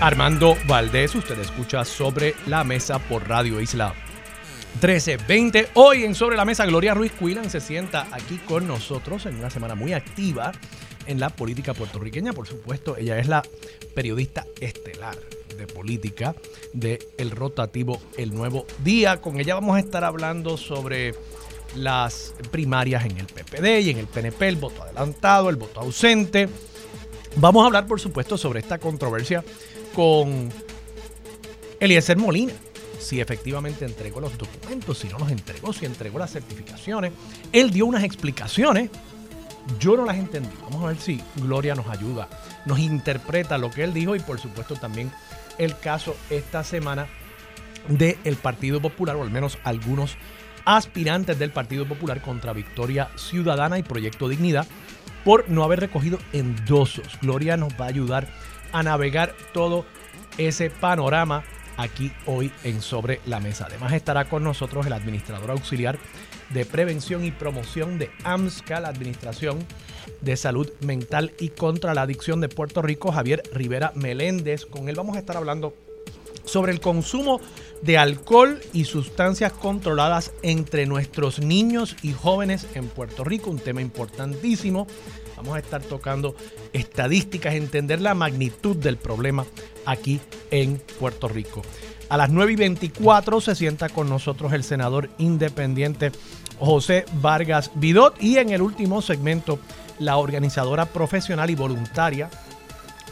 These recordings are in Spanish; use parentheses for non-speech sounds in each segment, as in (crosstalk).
Armando Valdés. Usted escucha Sobre la Mesa por Radio Isla 1320. Hoy en Sobre la Mesa, Gloria Ruiz Quillan se sienta aquí con nosotros en una semana muy activa en la política puertorriqueña. Por supuesto, ella es la periodista estelar de política de El Rotativo El Nuevo Día. Con ella vamos a estar hablando sobre las primarias en el PPD y en el PNP, el voto adelantado, el voto ausente Vamos a hablar, por supuesto, sobre esta controversia con Eliezer Molina. Si efectivamente entregó los documentos, si no los entregó, si entregó las certificaciones. Él dio unas explicaciones. Yo no las entendí. Vamos a ver si Gloria nos ayuda, nos interpreta lo que él dijo y, por supuesto, también el caso esta semana del Partido Popular, o al menos algunos aspirantes del Partido Popular contra Victoria Ciudadana y Proyecto Dignidad por no haber recogido endosos. Gloria nos va a ayudar a navegar todo ese panorama aquí hoy en Sobre la Mesa. Además estará con nosotros el administrador auxiliar de prevención y promoción de AMSCA, la Administración de Salud Mental y contra la Adicción de Puerto Rico, Javier Rivera Meléndez. Con él vamos a estar hablando sobre el consumo de alcohol y sustancias controladas entre nuestros niños y jóvenes en Puerto Rico, un tema importantísimo. Vamos a estar tocando estadísticas, entender la magnitud del problema aquí en Puerto Rico. A las 9 y 24 se sienta con nosotros el senador independiente José Vargas Vidot y en el último segmento la organizadora profesional y voluntaria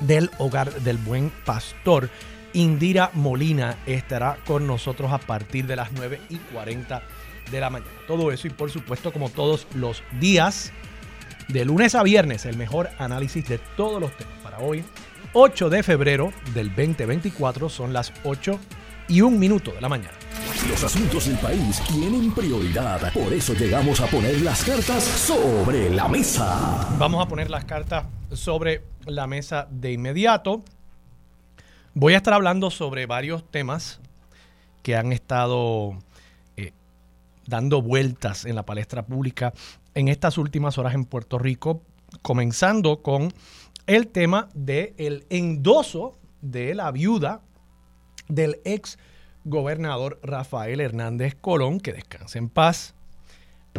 del Hogar del Buen Pastor Indira Molina estará con nosotros a partir de las 9 y 40 de la mañana. Todo eso y por supuesto como todos los días, de lunes a viernes, el mejor análisis de todos los temas. Para hoy, 8 de febrero del 2024, son las 8 y un minuto de la mañana. Los asuntos del país tienen prioridad, por eso llegamos a poner las cartas sobre la mesa. Vamos a poner las cartas sobre la mesa de inmediato. Voy a estar hablando sobre varios temas que han estado eh, dando vueltas en la palestra pública en estas últimas horas en Puerto Rico, comenzando con el tema del endoso de la viuda del ex gobernador Rafael Hernández Colón, que descanse en paz,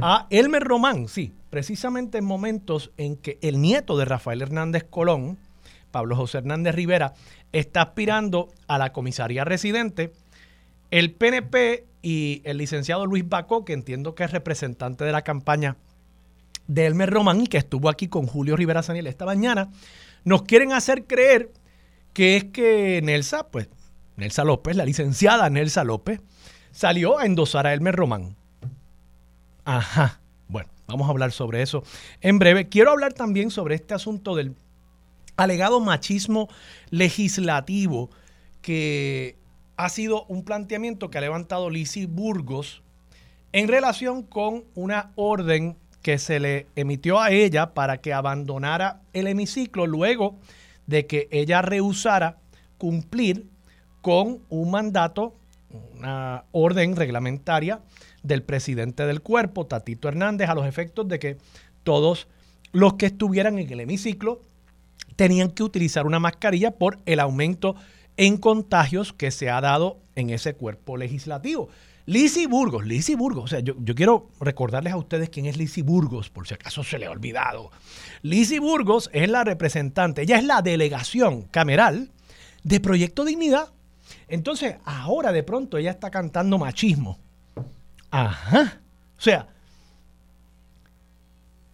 a Elmer Román, sí, precisamente en momentos en que el nieto de Rafael Hernández Colón, Pablo José Hernández Rivera, está aspirando a la comisaría residente. El PNP y el licenciado Luis Bacó, que entiendo que es representante de la campaña de Elmer Román y que estuvo aquí con Julio Rivera Saniel esta mañana, nos quieren hacer creer que es que Nelsa, pues Nelsa López, la licenciada Nelsa López, salió a endosar a Elmer Román. Ajá. Bueno, vamos a hablar sobre eso en breve. Quiero hablar también sobre este asunto del alegado machismo legislativo que ha sido un planteamiento que ha levantado Lisi Burgos en relación con una orden que se le emitió a ella para que abandonara el hemiciclo luego de que ella rehusara cumplir con un mandato, una orden reglamentaria del presidente del cuerpo, Tatito Hernández, a los efectos de que todos los que estuvieran en el hemiciclo tenían que utilizar una mascarilla por el aumento en contagios que se ha dado en ese cuerpo legislativo. Lisi Burgos, Lisi Burgos, o sea, yo, quiero recordarles a ustedes quién es Lisi Burgos, por si acaso se le ha olvidado. Lisi Burgos es la representante, ella es la delegación cameral de Proyecto Dignidad. Entonces, ahora de pronto ella está cantando machismo. Ajá. O sea,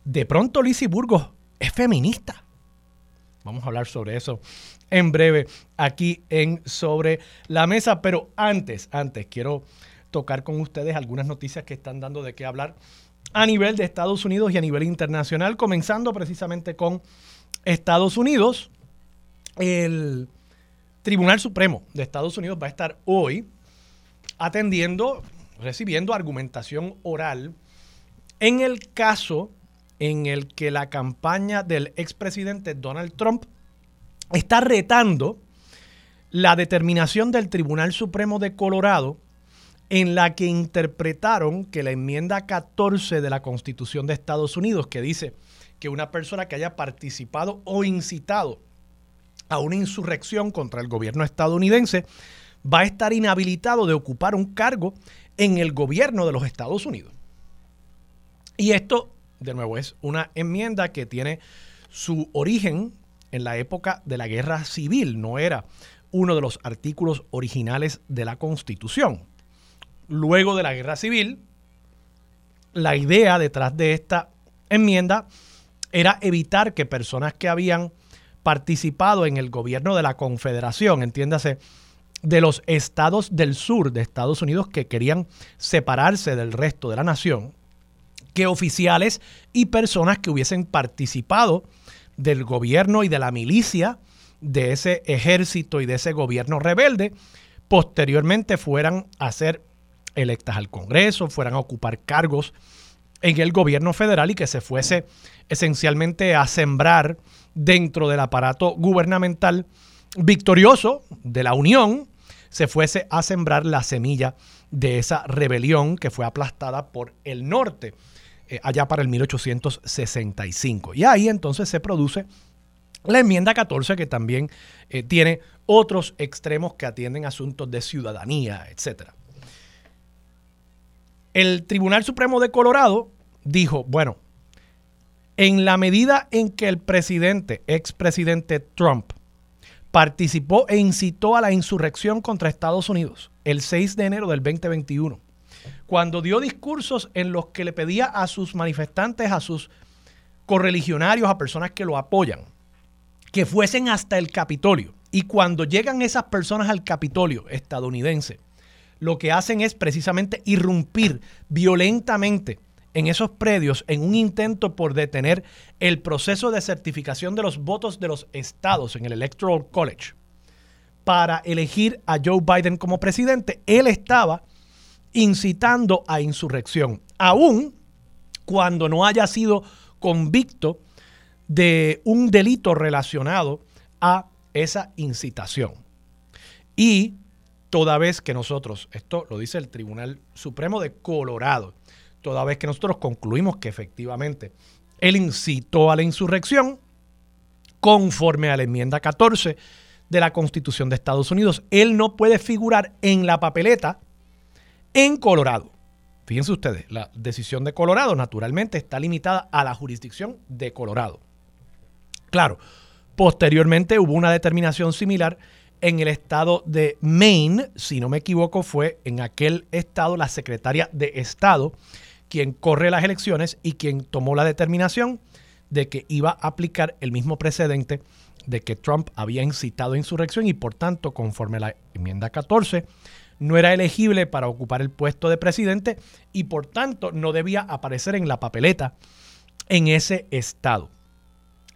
de pronto Lisi Burgos es feminista. Vamos a hablar sobre eso en breve aquí en Sobre la Mesa. Pero antes, antes, quiero tocar con ustedes algunas noticias que están dando de qué hablar a nivel de Estados Unidos y a nivel internacional, comenzando precisamente con Estados Unidos. El Tribunal Supremo de Estados Unidos va a estar hoy atendiendo, recibiendo argumentación oral en el caso en el que la campaña del expresidente Donald Trump está retando la determinación del Tribunal Supremo de Colorado en la que interpretaron que la enmienda 14 de la Constitución de Estados Unidos, que dice que una persona que haya participado o incitado a una insurrección contra el gobierno estadounidense va a estar inhabilitado de ocupar un cargo en el gobierno de los Estados Unidos. Y esto, de nuevo, es una enmienda que tiene su origen en la época de la guerra civil, no era uno de los artículos originales de la Constitución. Luego de la guerra civil, la idea detrás de esta enmienda era evitar que personas que habían participado en el gobierno de la Confederación, entiéndase, de los estados del sur de Estados Unidos que querían separarse del resto de la nación, que oficiales y personas que hubiesen participado del gobierno y de la milicia de ese ejército y de ese gobierno rebelde, posteriormente fueran a ser electas al Congreso, fueran a ocupar cargos en el gobierno federal y que se fuese esencialmente a sembrar dentro del aparato gubernamental victorioso de la Unión, se fuese a sembrar la semilla de esa rebelión que fue aplastada por el norte eh, allá para el 1865. Y ahí entonces se produce la enmienda 14 que también eh, tiene otros extremos que atienden asuntos de ciudadanía, etc. El Tribunal Supremo de Colorado dijo, bueno, en la medida en que el presidente, expresidente Trump, participó e incitó a la insurrección contra Estados Unidos el 6 de enero del 2021, cuando dio discursos en los que le pedía a sus manifestantes, a sus correligionarios, a personas que lo apoyan, que fuesen hasta el Capitolio. Y cuando llegan esas personas al Capitolio estadounidense, lo que hacen es precisamente irrumpir violentamente en esos predios en un intento por detener el proceso de certificación de los votos de los estados en el Electoral College para elegir a Joe Biden como presidente, él estaba incitando a insurrección, aún cuando no haya sido convicto de un delito relacionado a esa incitación. Y toda vez que nosotros, esto lo dice el Tribunal Supremo de Colorado, toda vez que nosotros concluimos que efectivamente él incitó a la insurrección, conforme a la enmienda 14 de la Constitución de Estados Unidos, él no puede figurar en la papeleta en Colorado. Fíjense ustedes, la decisión de Colorado naturalmente está limitada a la jurisdicción de Colorado. Claro, posteriormente hubo una determinación similar en el estado de Maine, si no me equivoco, fue en aquel estado la secretaria de Estado quien corre las elecciones y quien tomó la determinación de que iba a aplicar el mismo precedente de que Trump había incitado a insurrección y por tanto, conforme a la enmienda 14, no era elegible para ocupar el puesto de presidente y por tanto no debía aparecer en la papeleta en ese estado.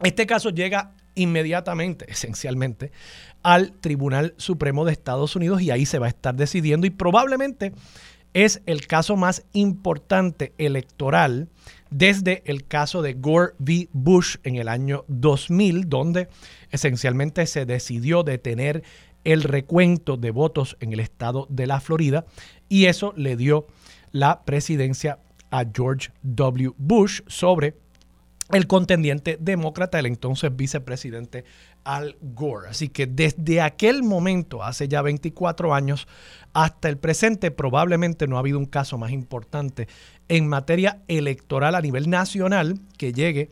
Este caso llega inmediatamente, (laughs) esencialmente, al Tribunal Supremo de Estados Unidos y ahí se va a estar decidiendo y probablemente es el caso más importante electoral desde el caso de Gore v. Bush en el año 2000, donde esencialmente se decidió detener el recuento de votos en el estado de la Florida y eso le dio la presidencia a George W. Bush sobre el contendiente demócrata, el entonces vicepresidente Al Gore. Así que desde aquel momento, hace ya 24 años, hasta el presente, probablemente no ha habido un caso más importante en materia electoral a nivel nacional que llegue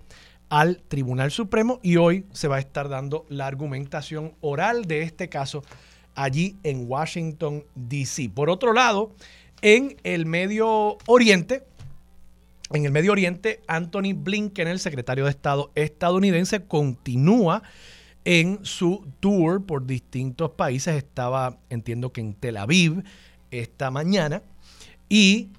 al Tribunal Supremo y hoy se va a estar dando la argumentación oral de este caso allí en Washington, D.C. Por otro lado, en el Medio Oriente, en el Medio Oriente, Anthony Blinken, el secretario de Estado estadounidense, continúa en su tour por distintos países. Estaba, entiendo que en Tel Aviv esta mañana. Y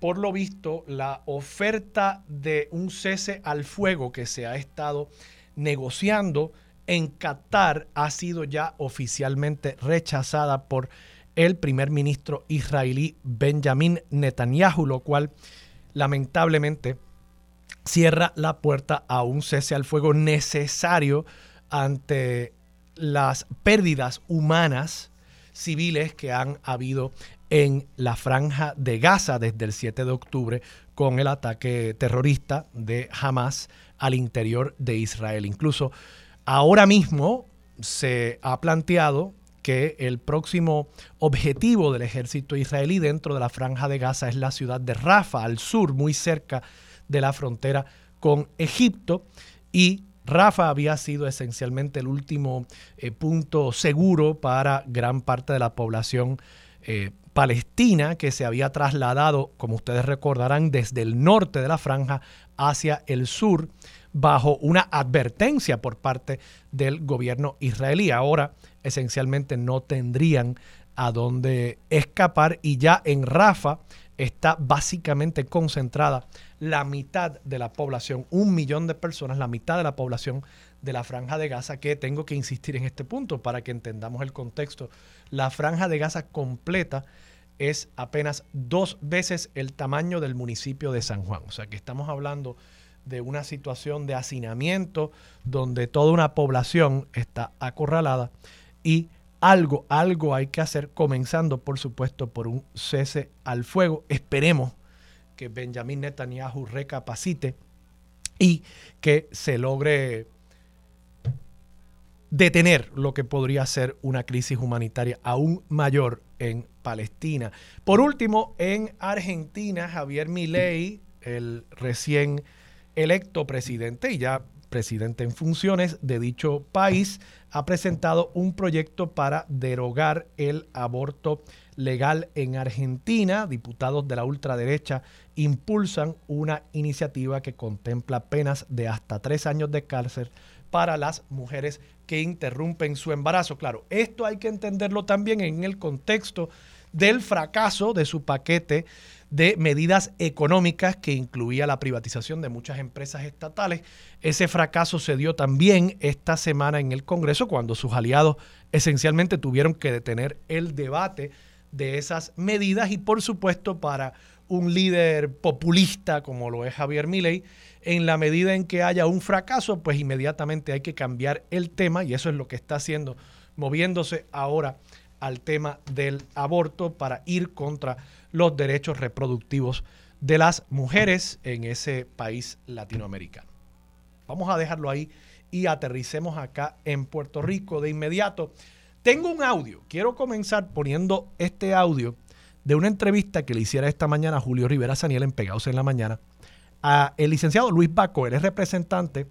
por lo visto, la oferta de un cese al fuego que se ha estado negociando en Qatar ha sido ya oficialmente rechazada por el primer ministro israelí Benjamin Netanyahu, lo cual lamentablemente cierra la puerta a un cese al fuego necesario ante las pérdidas humanas civiles que han habido en la franja de Gaza desde el 7 de octubre con el ataque terrorista de Hamas al interior de Israel. Incluso ahora mismo se ha planteado que el próximo objetivo del ejército israelí dentro de la franja de Gaza es la ciudad de Rafa, al sur, muy cerca de la frontera con Egipto. Y Rafa había sido esencialmente el último eh, punto seguro para gran parte de la población eh, palestina que se había trasladado, como ustedes recordarán, desde el norte de la franja hacia el sur bajo una advertencia por parte del gobierno israelí. Ahora esencialmente no tendrían a dónde escapar y ya en Rafa está básicamente concentrada la mitad de la población, un millón de personas, la mitad de la población de la franja de Gaza, que tengo que insistir en este punto para que entendamos el contexto. La franja de Gaza completa es apenas dos veces el tamaño del municipio de San Juan. O sea que estamos hablando de una situación de hacinamiento donde toda una población está acorralada y algo, algo hay que hacer, comenzando por supuesto por un cese al fuego. Esperemos que Benjamin Netanyahu recapacite y que se logre detener lo que podría ser una crisis humanitaria aún mayor en Palestina. Por último, en Argentina, Javier Milei, el recién electo presidente y ya presidente en funciones de dicho país, ha presentado un proyecto para derogar el aborto legal en Argentina. Diputados de la ultraderecha impulsan una iniciativa que contempla penas de hasta tres años de cárcel para las mujeres que interrumpen su embarazo. Claro, esto hay que entenderlo también en el contexto del fracaso de su paquete de medidas económicas que incluía la privatización de muchas empresas estatales. Ese fracaso se dio también esta semana en el Congreso cuando sus aliados esencialmente tuvieron que detener el debate de esas medidas y por supuesto para un líder populista como lo es Javier Milei, en la medida en que haya un fracaso, pues inmediatamente hay que cambiar el tema y eso es lo que está haciendo, moviéndose ahora al tema del aborto para ir contra los derechos reproductivos de las mujeres en ese país latinoamericano. Vamos a dejarlo ahí y aterricemos acá en Puerto Rico de inmediato. Tengo un audio, quiero comenzar poniendo este audio de una entrevista que le hiciera esta mañana a Julio Rivera Saniel en Pegados en la Mañana el licenciado Luis Baco, él es representante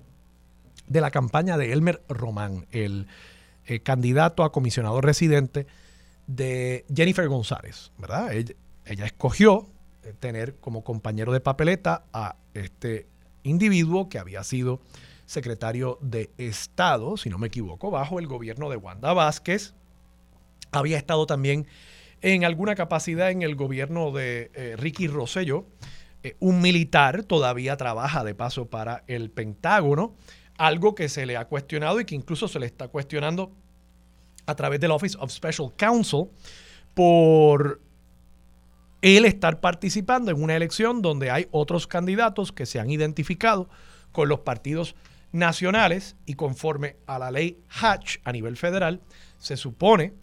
de la campaña de Elmer Román, el eh, candidato a comisionado residente de Jennifer González, ¿verdad? Ella, escogió eh, tener como compañero de papeleta a este individuo que había sido secretario de Estado, si no me equivoco, bajo el gobierno de Wanda Vázquez. Había estado también en alguna capacidad en el gobierno de eh, Ricky Rosselló eh, un militar todavía trabaja de paso para el Pentágono, algo que se le ha cuestionado y que incluso se le está cuestionando a través del Office of Special Counsel por él estar participando en una elección donde hay otros candidatos que se han identificado con los partidos nacionales y conforme a la ley Hatch a nivel federal, se supone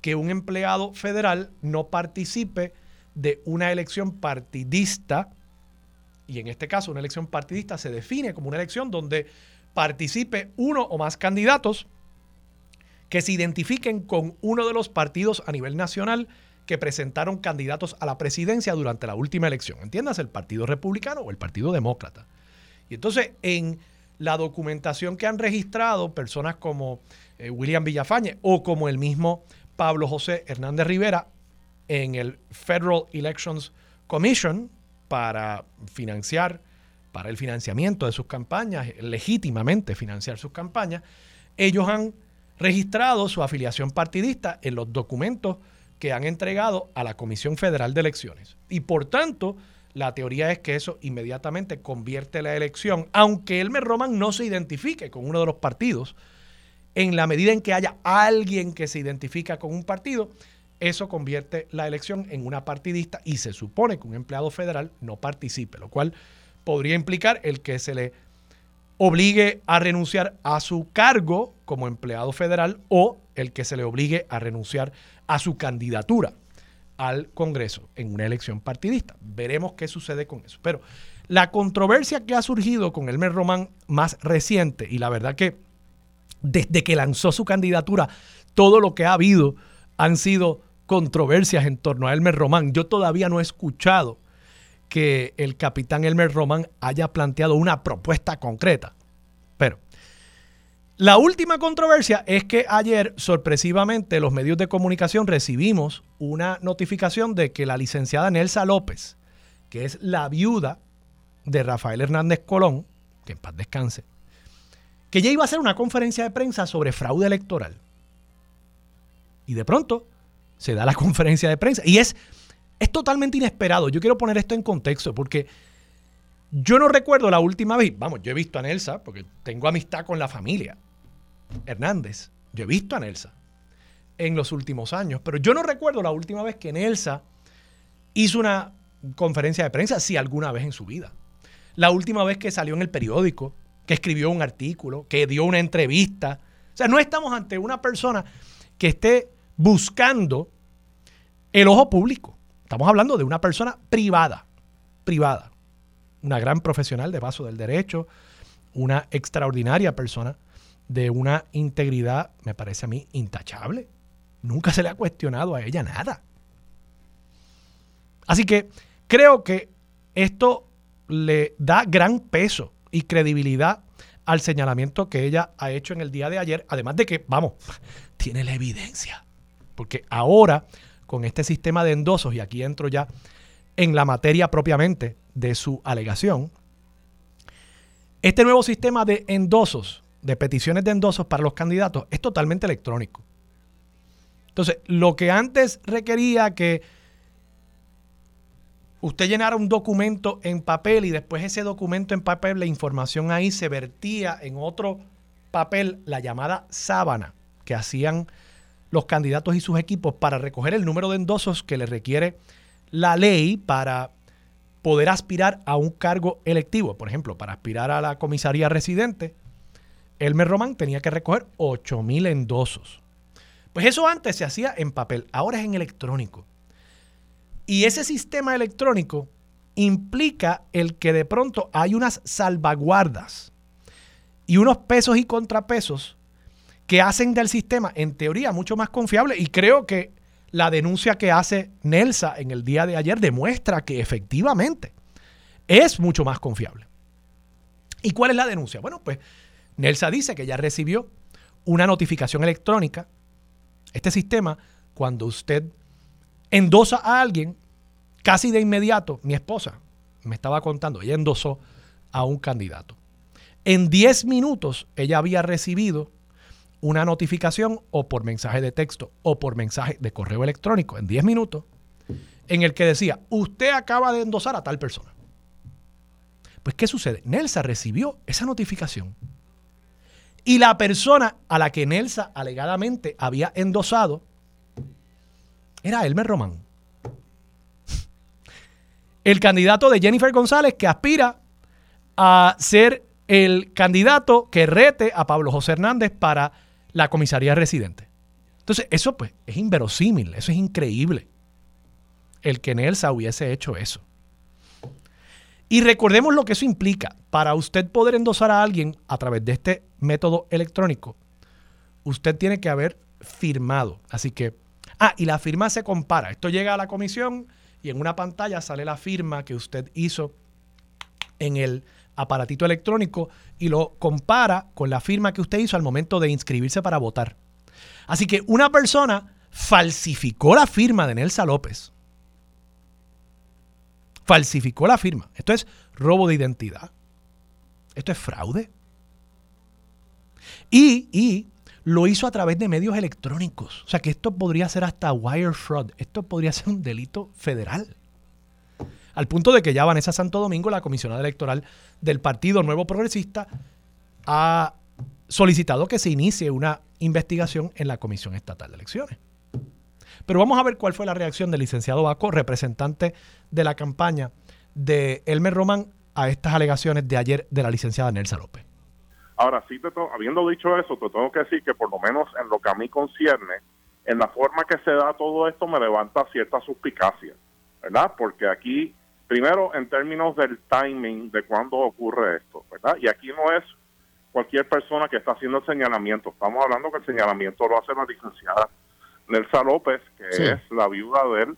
que un empleado federal no participe de una elección partidista y en este caso una elección partidista se define como una elección donde participe uno o más candidatos que se identifiquen con uno de los partidos a nivel nacional que presentaron candidatos a la presidencia durante la última elección. Entiendas, el Partido Republicano o el Partido Demócrata. Y entonces, en la documentación que han registrado personas como eh, William Villafañe o como el mismo Pablo José Hernández Rivera en el Federal Elections Commission, para financiar, para el financiamiento de sus campañas, legítimamente financiar sus campañas, ellos han registrado su afiliación partidista en los documentos que han entregado a la Comisión Federal de Elecciones. Y por tanto, la teoría es que eso inmediatamente convierte la elección, aunque Elmer Roman no se identifique con uno de los partidos, en la medida en que haya alguien que se identifica con un partido, eso convierte la elección en una partidista y se supone que un empleado federal no participe, lo cual podría implicar el que se le obligue a renunciar a su cargo como empleado federal o el que se le obligue a renunciar a su candidatura al Congreso en una elección partidista. Veremos qué sucede con eso. Pero la controversia que ha surgido con Elmer Román más reciente, y la verdad que desde que lanzó su candidatura, todo lo que ha habido han sido controversias en torno a Elmer Román. Yo todavía no he escuchado que el capitán Elmer Román haya planteado una propuesta concreta. La última controversia es que ayer, sorpresivamente, los medios de comunicación recibimos una notificación de que la licenciada Nelsa López, que es la viuda de Rafael Hernández Colón, que en paz descanse, que ya iba a hacer una conferencia de prensa sobre fraude electoral. Y de pronto se da la (laughs) conferencia de prensa. Y es, es totalmente inesperado. Yo quiero poner esto en contexto porque yo no recuerdo la última vez, vamos, yo he visto a Nelsa porque tengo amistad con la familia Hernández. Yo he visto a Nelsa en los últimos años, pero yo no recuerdo la última vez que Nelsa hizo una conferencia de prensa, si alguna vez en su vida. La última vez que salió en el periódico, que escribió un artículo, que dio una entrevista. O sea, no estamos ante una persona que esté buscando el ojo público. Estamos hablando de una persona privada, privada, una gran profesional de paso del derecho, una extraordinaria persona de una integridad, me parece a mí, intachable. Nunca se le ha cuestionado a ella nada. Así que creo que esto le da gran peso y credibilidad al señalamiento que ella ha hecho en el día de ayer, además de que, vamos, (laughs) tiene la evidencia. Porque ahora, con este sistema de endosos, y aquí entro ya en la materia propiamente de su alegación, este nuevo sistema de endosos, de peticiones de endosos para los candidatos, es totalmente electrónico. Entonces, lo que antes requería que usted llenara un documento en papel y después ese documento en papel, la información ahí se vertía en otro papel, la llamada sábana, que hacían los candidatos y sus equipos para recoger el número de endosos que le requiere la ley para poder aspirar a un cargo electivo. Por ejemplo, para aspirar a la comisaría residente, Elmer Román tenía que recoger 8 mil endosos. Pues eso antes se hacía en papel, ahora es en electrónico. Y ese sistema electrónico implica el que de pronto hay unas salvaguardas y unos pesos y contrapesos que hacen del sistema, en teoría, mucho más confiable. Y creo que la denuncia que hace Nelsa en el día de ayer demuestra que efectivamente es mucho más confiable. ¿Y cuál es la denuncia? Bueno, pues Nelsa dice que ya recibió una notificación electrónica. Este sistema, cuando usted endosa a alguien, casi de inmediato, mi esposa me estaba contando, ella endosó a un candidato. En 10 minutos ella había recibido una notificación o por mensaje de texto o por mensaje de correo electrónico en 10 minutos en el que decía, usted acaba de endosar a tal persona. Pues, ¿qué sucede? Nelsa recibió esa notificación y la persona a la que Nelsa alegadamente había endosado era Elmer Román. El candidato de Jennifer González que aspira a ser el candidato que rete a Pablo José Hernández para la comisaría residente. Entonces, eso pues es inverosímil, eso es increíble. El que Nelsa hubiese hecho eso. Y recordemos lo que eso implica. Para usted poder endosar a alguien a través de este método electrónico, usted tiene que haber firmado. Así que Ah, y la firma se compara. Esto llega a la comisión y en una pantalla sale la firma que usted hizo en el aparatito electrónico y lo compara con la firma que usted hizo al momento de inscribirse para votar. Así que una persona falsificó la firma de Nelsa López. Falsificó la firma. Esto es robo de identidad. Esto es fraude. Y, y lo hizo a través de medios electrónicos. O sea que esto podría ser hasta wire fraud. Esto podría ser un delito federal. Al punto de que ya Vanessa Santo Domingo, la comisionada electoral del Partido Nuevo Progresista, ha solicitado que se inicie una investigación en la Comisión Estatal de Elecciones. Pero vamos a ver cuál fue la reacción del licenciado Baco, representante de la campaña de Elmer Román, a estas alegaciones de ayer de la licenciada Nelsa López. Ahora, sí, te habiendo dicho eso, te tengo que decir que por lo menos en lo que a mí concierne, en la forma que se da todo esto me levanta cierta suspicacia, ¿verdad? Porque aquí, primero en términos del timing de cuándo ocurre esto, ¿verdad? Y aquí no es cualquier persona que está haciendo el señalamiento, estamos hablando que el señalamiento lo hace la licenciada Nelsa López, que es la viuda del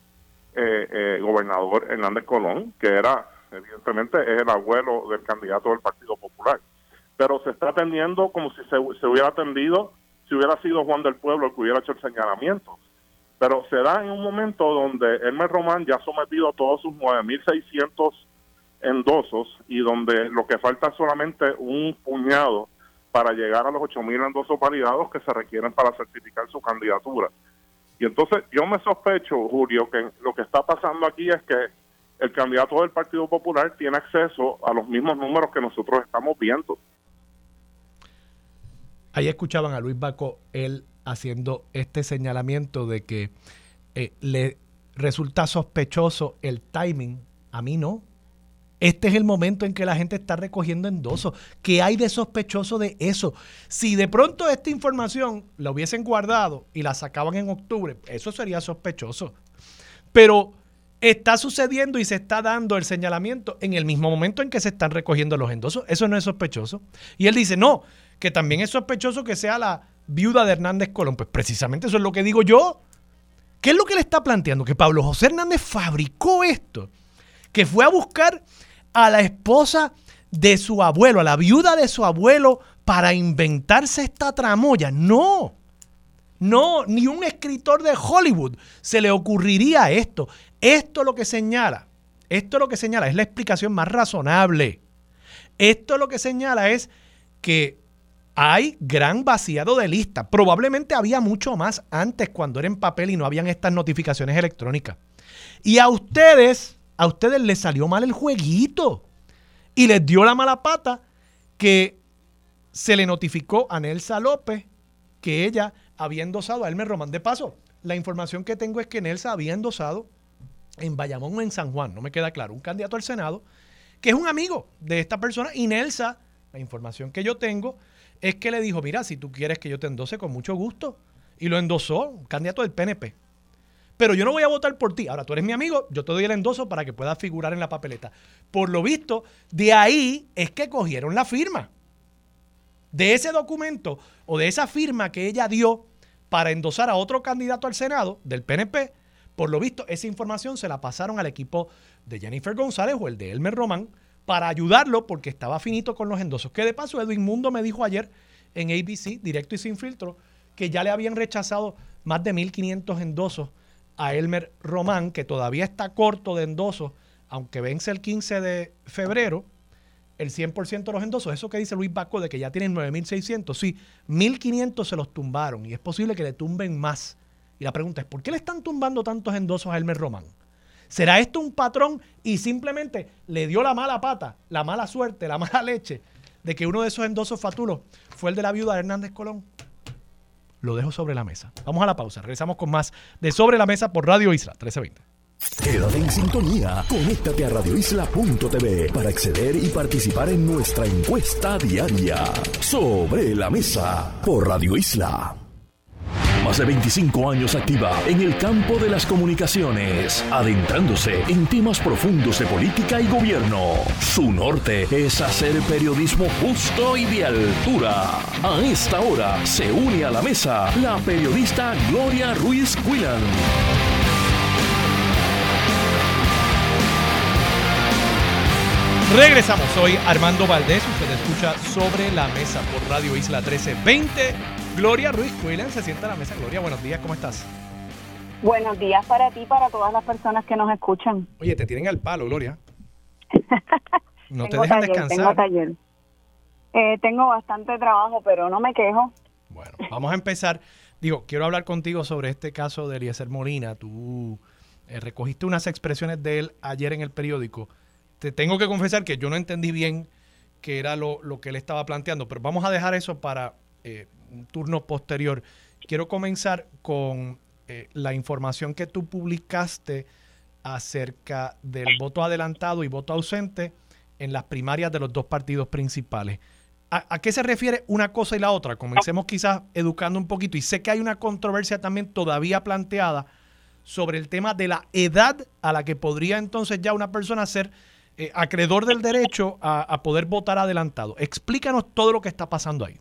eh, eh, gobernador Hernández Colón, que era, evidentemente, es el abuelo del candidato del Partido Popular pero se está atendiendo como si se, hubiera atendido si hubiera sido Juan del Pueblo el que hubiera hecho el señalamiento. Pero se da en un momento donde Hermes Román ya ha sometido todos sus 9.600 endosos y donde lo que falta es solamente un puñado para llegar a los 8.000 endosos validados que se requieren para certificar su candidatura. Y entonces yo me sospecho, Julio, que lo que está pasando aquí es que el candidato del Partido Popular tiene acceso a los mismos números que nosotros estamos viendo. Ahí escuchaban a Luis Baco, él haciendo este señalamiento de que eh, le resulta sospechoso el timing. A mí no. Este es el momento en que la gente está recogiendo endosos. ¿Qué hay de sospechoso de eso? Si de pronto esta información la hubiesen guardado y la sacaban en octubre, eso sería sospechoso. Pero está sucediendo y se está dando el señalamiento en el mismo momento en que se están recogiendo los endosos. Eso no es sospechoso. Y él dice, no, que también es sospechoso que sea la viuda de Hernández Colón. Pues precisamente eso es lo que digo yo. ¿Qué es lo que le está planteando? Que Pablo José Hernández fabricó esto. Que fue a buscar a la esposa de su abuelo, a la viuda de su abuelo, para inventarse esta tramoya. No. No, ni un escritor de Hollywood se le ocurriría esto. Esto lo que señala, esto lo que señala es la explicación más razonable. Esto lo que señala es que hay gran vaciado de lista. Probablemente había mucho más antes cuando era en papel y no habían estas notificaciones electrónicas. Y a ustedes, a ustedes les salió mal el jueguito y les dio la mala pata que se le notificó a Nelsa López que ella había endosado a Elmer Román. De paso, la información que tengo es que Nelsa había endosado en Bayamón o en San Juan, no me queda claro, un candidato al Senado que es un amigo de esta persona y Nelsa, la información que yo tengo es que le dijo, mira, si tú quieres que yo te endose con mucho gusto. Y lo endosó, un candidato del PNP. Pero yo no voy a votar por ti. Ahora, tú eres mi amigo, yo te doy el endoso para que puedas figurar en la papeleta. Por lo visto, de ahí es que cogieron la firma. De ese documento o de esa firma que ella dio para endosar a otro candidato al Senado del PNP, por lo visto, esa información se la pasaron al equipo de Jennifer González o el de Elmer Román para ayudarlo porque estaba finito con los endosos. Que de paso Edwin Mundo me dijo ayer en ABC, directo y sin filtro, que ya le habían rechazado más de 1.500 endosos a Elmer Román, que todavía está corto de endosos, aunque vence el 15 de febrero, el 100% de los endosos. Eso que dice Luis Baco de que ya tienen 9.600, sí, 1.500 se los tumbaron y es posible que le tumben más. Y la pregunta es, ¿por qué le están tumbando tantos endosos a Elmer Román? ¿Será esto un patrón y simplemente le dio la mala pata, la mala suerte, la mala leche de que uno de esos endosos fatulos fue el de la viuda de Hernández Colón? Lo dejo sobre la mesa. Vamos a la pausa. Regresamos con más de Sobre la Mesa por Radio Isla 1320. Quédate en sintonía. Conéctate a radioisla.tv para acceder y participar en nuestra encuesta diaria. Sobre la Mesa por Radio Isla. Más de 25 años activa en el campo de las comunicaciones, adentrándose en temas profundos de política y gobierno. Su norte es hacer periodismo justo y de altura. A esta hora se une a la mesa la periodista Gloria Ruiz Quillan. Regresamos, soy Armando Valdés, usted escucha sobre la mesa por Radio Isla 1320 Gloria Ruiz Quillen se sienta a la mesa. Gloria, buenos días, ¿cómo estás? Buenos días para ti, para todas las personas que nos escuchan. Oye, te tienen al palo, Gloria. (laughs) No te dejan descansar. Tengo taller. Eh, tengo bastante trabajo, pero no me quejo. Bueno, vamos a empezar. Digo, quiero hablar contigo sobre este caso de Eliezer Molina. Tú eh, recogiste unas expresiones de él ayer en el periódico. Te tengo que confesar que yo no entendí bien qué era lo, lo que él estaba planteando, pero vamos a dejar eso para eh, turno posterior. Quiero comenzar con eh, la información que tú publicaste acerca del voto adelantado y voto ausente en las primarias de los dos partidos principales. ¿A, qué se refiere una cosa y la otra? Comencemos quizás educando un poquito. Y sé que hay una controversia también todavía planteada sobre el tema de la edad a la que podría entonces ya una persona ser eh, acreedor del derecho a, poder votar adelantado. Explícanos todo lo que está pasando ahí.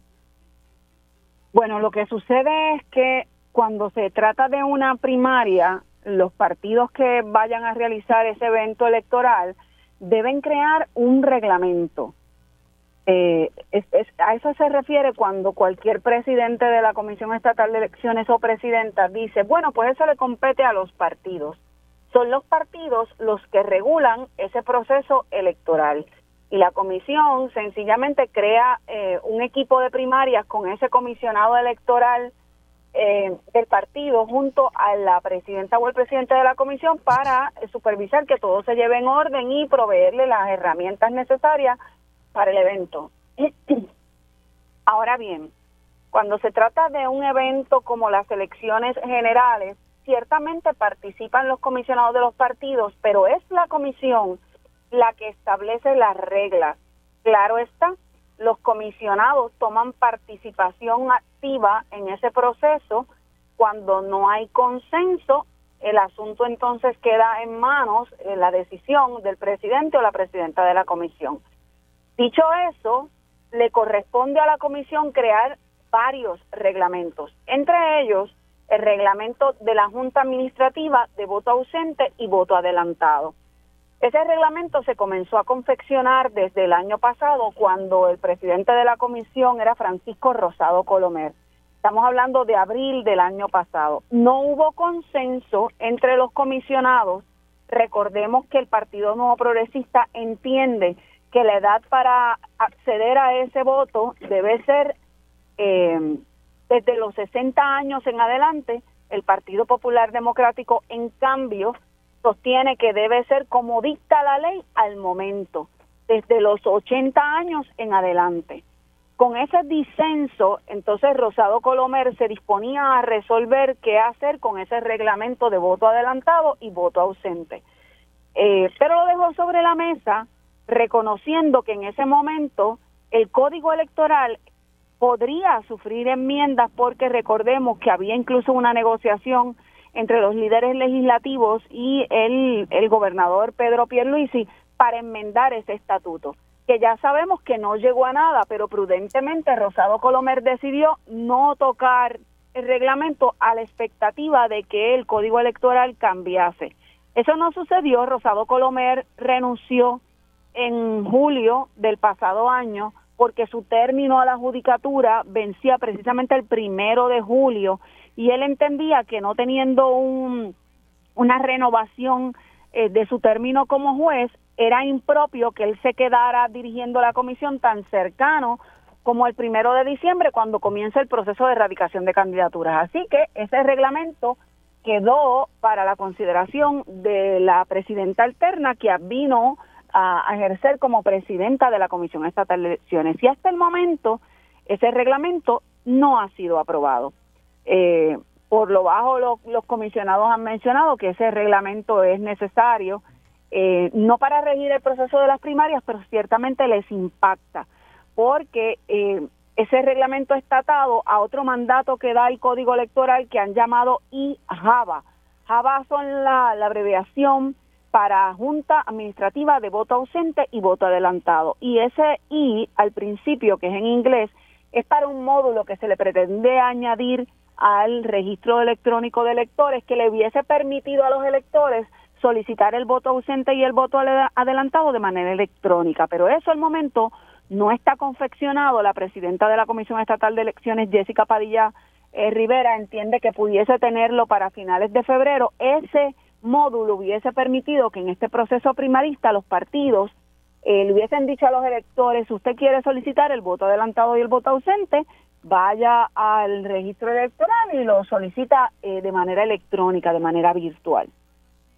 Bueno, lo que sucede es que cuando se trata de una primaria, los partidos que vayan a realizar ese evento electoral deben crear un reglamento eh, a eso se refiere cuando cualquier presidente de la Comisión Estatal de Elecciones o presidenta dice, bueno, pues eso le compete a los partidos. Son los partidos los que regulan ese proceso electoral. Y la comisión sencillamente crea eh, un equipo de primarias con ese comisionado electoral eh, del partido junto a la presidenta o el presidente de la comisión para supervisar que todo se lleve en orden y proveerle las herramientas necesarias para el evento. (clears throat) Ahora bien, cuando se trata de un evento como las elecciones generales, ciertamente participan los comisionados de los partidos, pero es la comisión la que establece las reglas. Claro está, los comisionados toman participación activa en ese proceso. Cuando no hay consenso, el asunto entonces queda en manos, de la decisión del presidente o la presidenta de la comisión. Dicho eso, le corresponde a la comisión crear varios reglamentos, entre ellos el reglamento de la Junta Administrativa de voto ausente y voto adelantado. Ese reglamento se comenzó a confeccionar desde el año pasado cuando el presidente de la comisión era Francisco Rosado Colomer. Estamos hablando de abril del año pasado. No hubo consenso entre los comisionados. Recordemos que el Partido Nuevo Progresista entiende que la edad para acceder a ese voto debe ser eh, desde los 60 años en adelante. El Partido Popular Democrático, en cambio, sostiene que debe ser como dicta la ley al momento, desde los 80 años en adelante. Con ese disenso, entonces Rosado Colomer se disponía a resolver qué hacer con ese reglamento de voto adelantado y voto ausente. Eh, pero lo dejó sobre la mesa reconociendo que en ese momento el código electoral podría sufrir enmiendas porque recordemos que había incluso una negociación entre los líderes legislativos y el, el gobernador Pedro Pierluisi para enmendar ese estatuto, que ya sabemos que no llegó a nada, pero prudentemente Rosado Colomer decidió no tocar el reglamento a la expectativa de que el código electoral cambiase. Eso no sucedió, Rosado Colomer renunció en julio del pasado año porque su término a la judicatura vencía precisamente el primero de julio y él entendía que no teniendo un, una renovación eh, de su término como juez era impropio que él se quedara dirigiendo la comisión tan cercano como el primero de diciembre cuando comienza el proceso de erradicación de candidaturas. Así que ese reglamento quedó para la consideración de la presidenta alterna que vino a, ejercer como presidenta de la Comisión Estatal de Elecciones. Y hasta el momento ese reglamento no ha sido aprobado. Eh, por lo bajo los comisionados han mencionado que ese reglamento es necesario, eh, no para regir el proceso de las primarias, pero ciertamente les impacta, porque eh, ese reglamento está atado a otro mandato que da el Código Electoral que han llamado IJAVA. JAVA son la abreviación para Junta Administrativa de Voto Ausente y Voto Adelantado. Y ese I al principio, que es en inglés, es para un módulo que se le pretende añadir al registro electrónico de electores que le hubiese permitido a los electores solicitar el voto ausente y el voto adelantado de manera electrónica. Pero eso al momento no está confeccionado. La presidenta de la Comisión Estatal de Elecciones, Jessica Padilla eh, Rivera, entiende que pudiese tenerlo para finales de febrero. Ese módulo hubiese permitido que en este proceso primarista los partidos eh, le hubiesen dicho a los electores, si usted quiere solicitar el voto adelantado y el voto ausente, vaya al registro electoral y lo solicita eh, de manera electrónica, de manera virtual.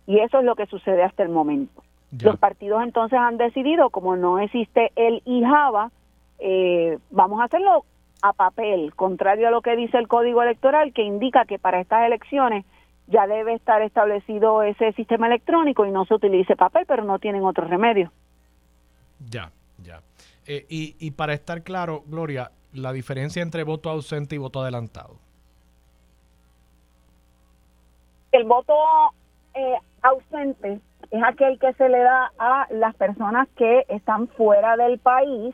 Y eso es lo que sucede hasta el momento. Los partidos entonces han decidido, como no existe el IJAVA, eh, vamos a hacerlo a papel, contrario a lo que dice el Código Electoral, que indica que para estas elecciones ya debe estar establecido ese sistema electrónico y no se utilice papel, pero no tienen otro remedio. Ya, ya. Eh, y, y para estar claro, Gloria, la diferencia entre voto ausente y voto adelantado. El voto eh, ausente es aquel que se le da a las personas que están fuera del país,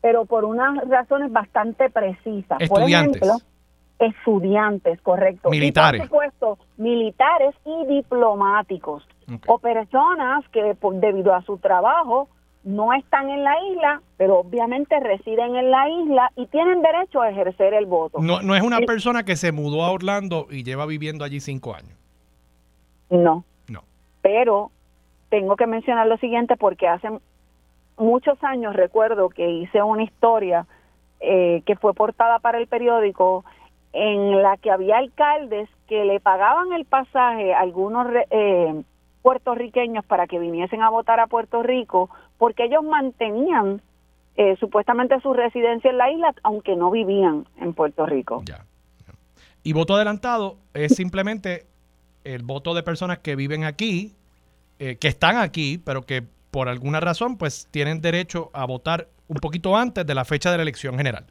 pero por unas razones bastante precisas. Estudiantes. Por ejemplo, estudiantes, correcto. Militares. Y por supuesto, militares y diplomáticos. O personas que por, debido a su trabajo no están en la isla, pero obviamente residen en la isla y tienen derecho a ejercer el voto. No, no es una El- persona que se mudó a Orlando y lleva viviendo allí cinco años. No. No. Pero tengo que mencionar lo siguiente porque hace muchos años recuerdo que hice una historia eh, que fue portada para el periódico en la que había alcaldes que le pagaban el pasaje a algunos eh, puertorriqueños para que viniesen a votar a Puerto Rico porque ellos mantenían eh, supuestamente su residencia en la isla aunque no vivían en Puerto Rico. Y voto adelantado es simplemente el voto de personas que viven aquí, eh, que están aquí, pero que por alguna razón pues tienen derecho a votar un poquito antes de la fecha de la elección general.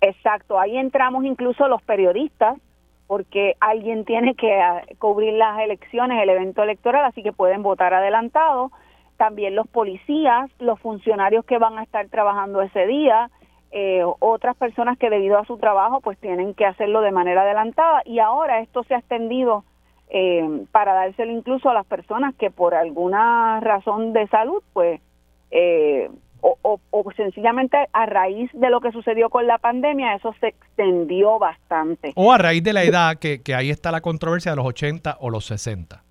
Exacto, ahí entramos incluso los periodistas, porque alguien tiene que ah, cubrir las elecciones, el evento electoral, así que pueden votar adelantado. También los policías, los funcionarios que van a estar trabajando ese día, eh, otras personas que debido a su trabajo pues tienen que hacerlo de manera adelantada. Y ahora esto se ha extendido eh, para dárselo incluso a las personas que por alguna razón de salud pues eh, o, sencillamente a raíz de lo que sucedió con la pandemia, eso se extendió bastante. O a raíz de la edad, que, que ahí está la controversia de los 80 o los 60.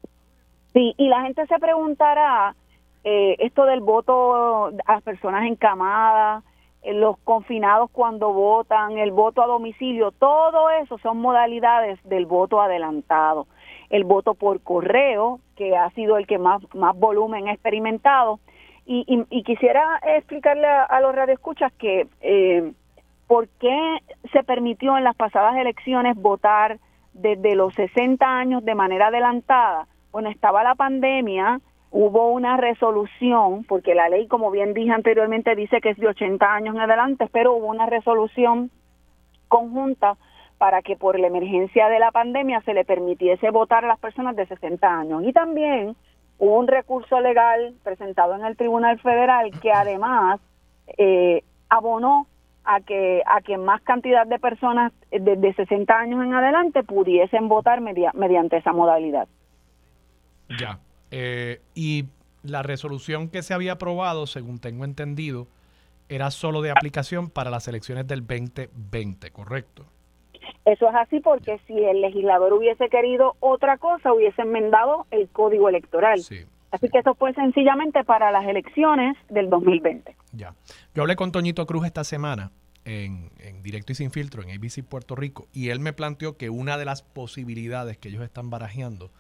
Sí, y la gente se preguntará, eh, esto del voto a las personas encamadas, eh, los confinados cuando votan, el voto a domicilio, todo eso son modalidades del voto adelantado. El voto por correo, que ha sido el que más, más volumen ha experimentado. Y, y- quisiera explicarle a, a los radioescuchas que eh, por qué se permitió en las pasadas elecciones votar desde los 60 años de manera adelantada. Bueno, estaba la pandemia, hubo una resolución, porque la ley, como bien dije anteriormente, dice que es de 80 años en adelante, pero hubo una resolución conjunta para que por la emergencia de la pandemia se le permitiese votar a las personas de 60 años. Y también hubo un recurso legal presentado en el Tribunal Federal que además eh, abonó a que a que más cantidad de personas desde 60 años en adelante pudiesen votar media- mediante esa modalidad. Ya. Eh, y la resolución que se había aprobado, según tengo entendido, era solo de aplicación para las elecciones del 2020, ¿correcto? Eso es así porque si el legislador hubiese querido otra cosa, hubiese enmendado el código electoral. Sí. Así que eso fue sencillamente para las elecciones del 2020. Ya. Yo hablé con Toñito Cruz esta semana en, en Directo y Sin Filtro en ABC Puerto Rico y él me planteó que una de las posibilidades que ellos están barajeando,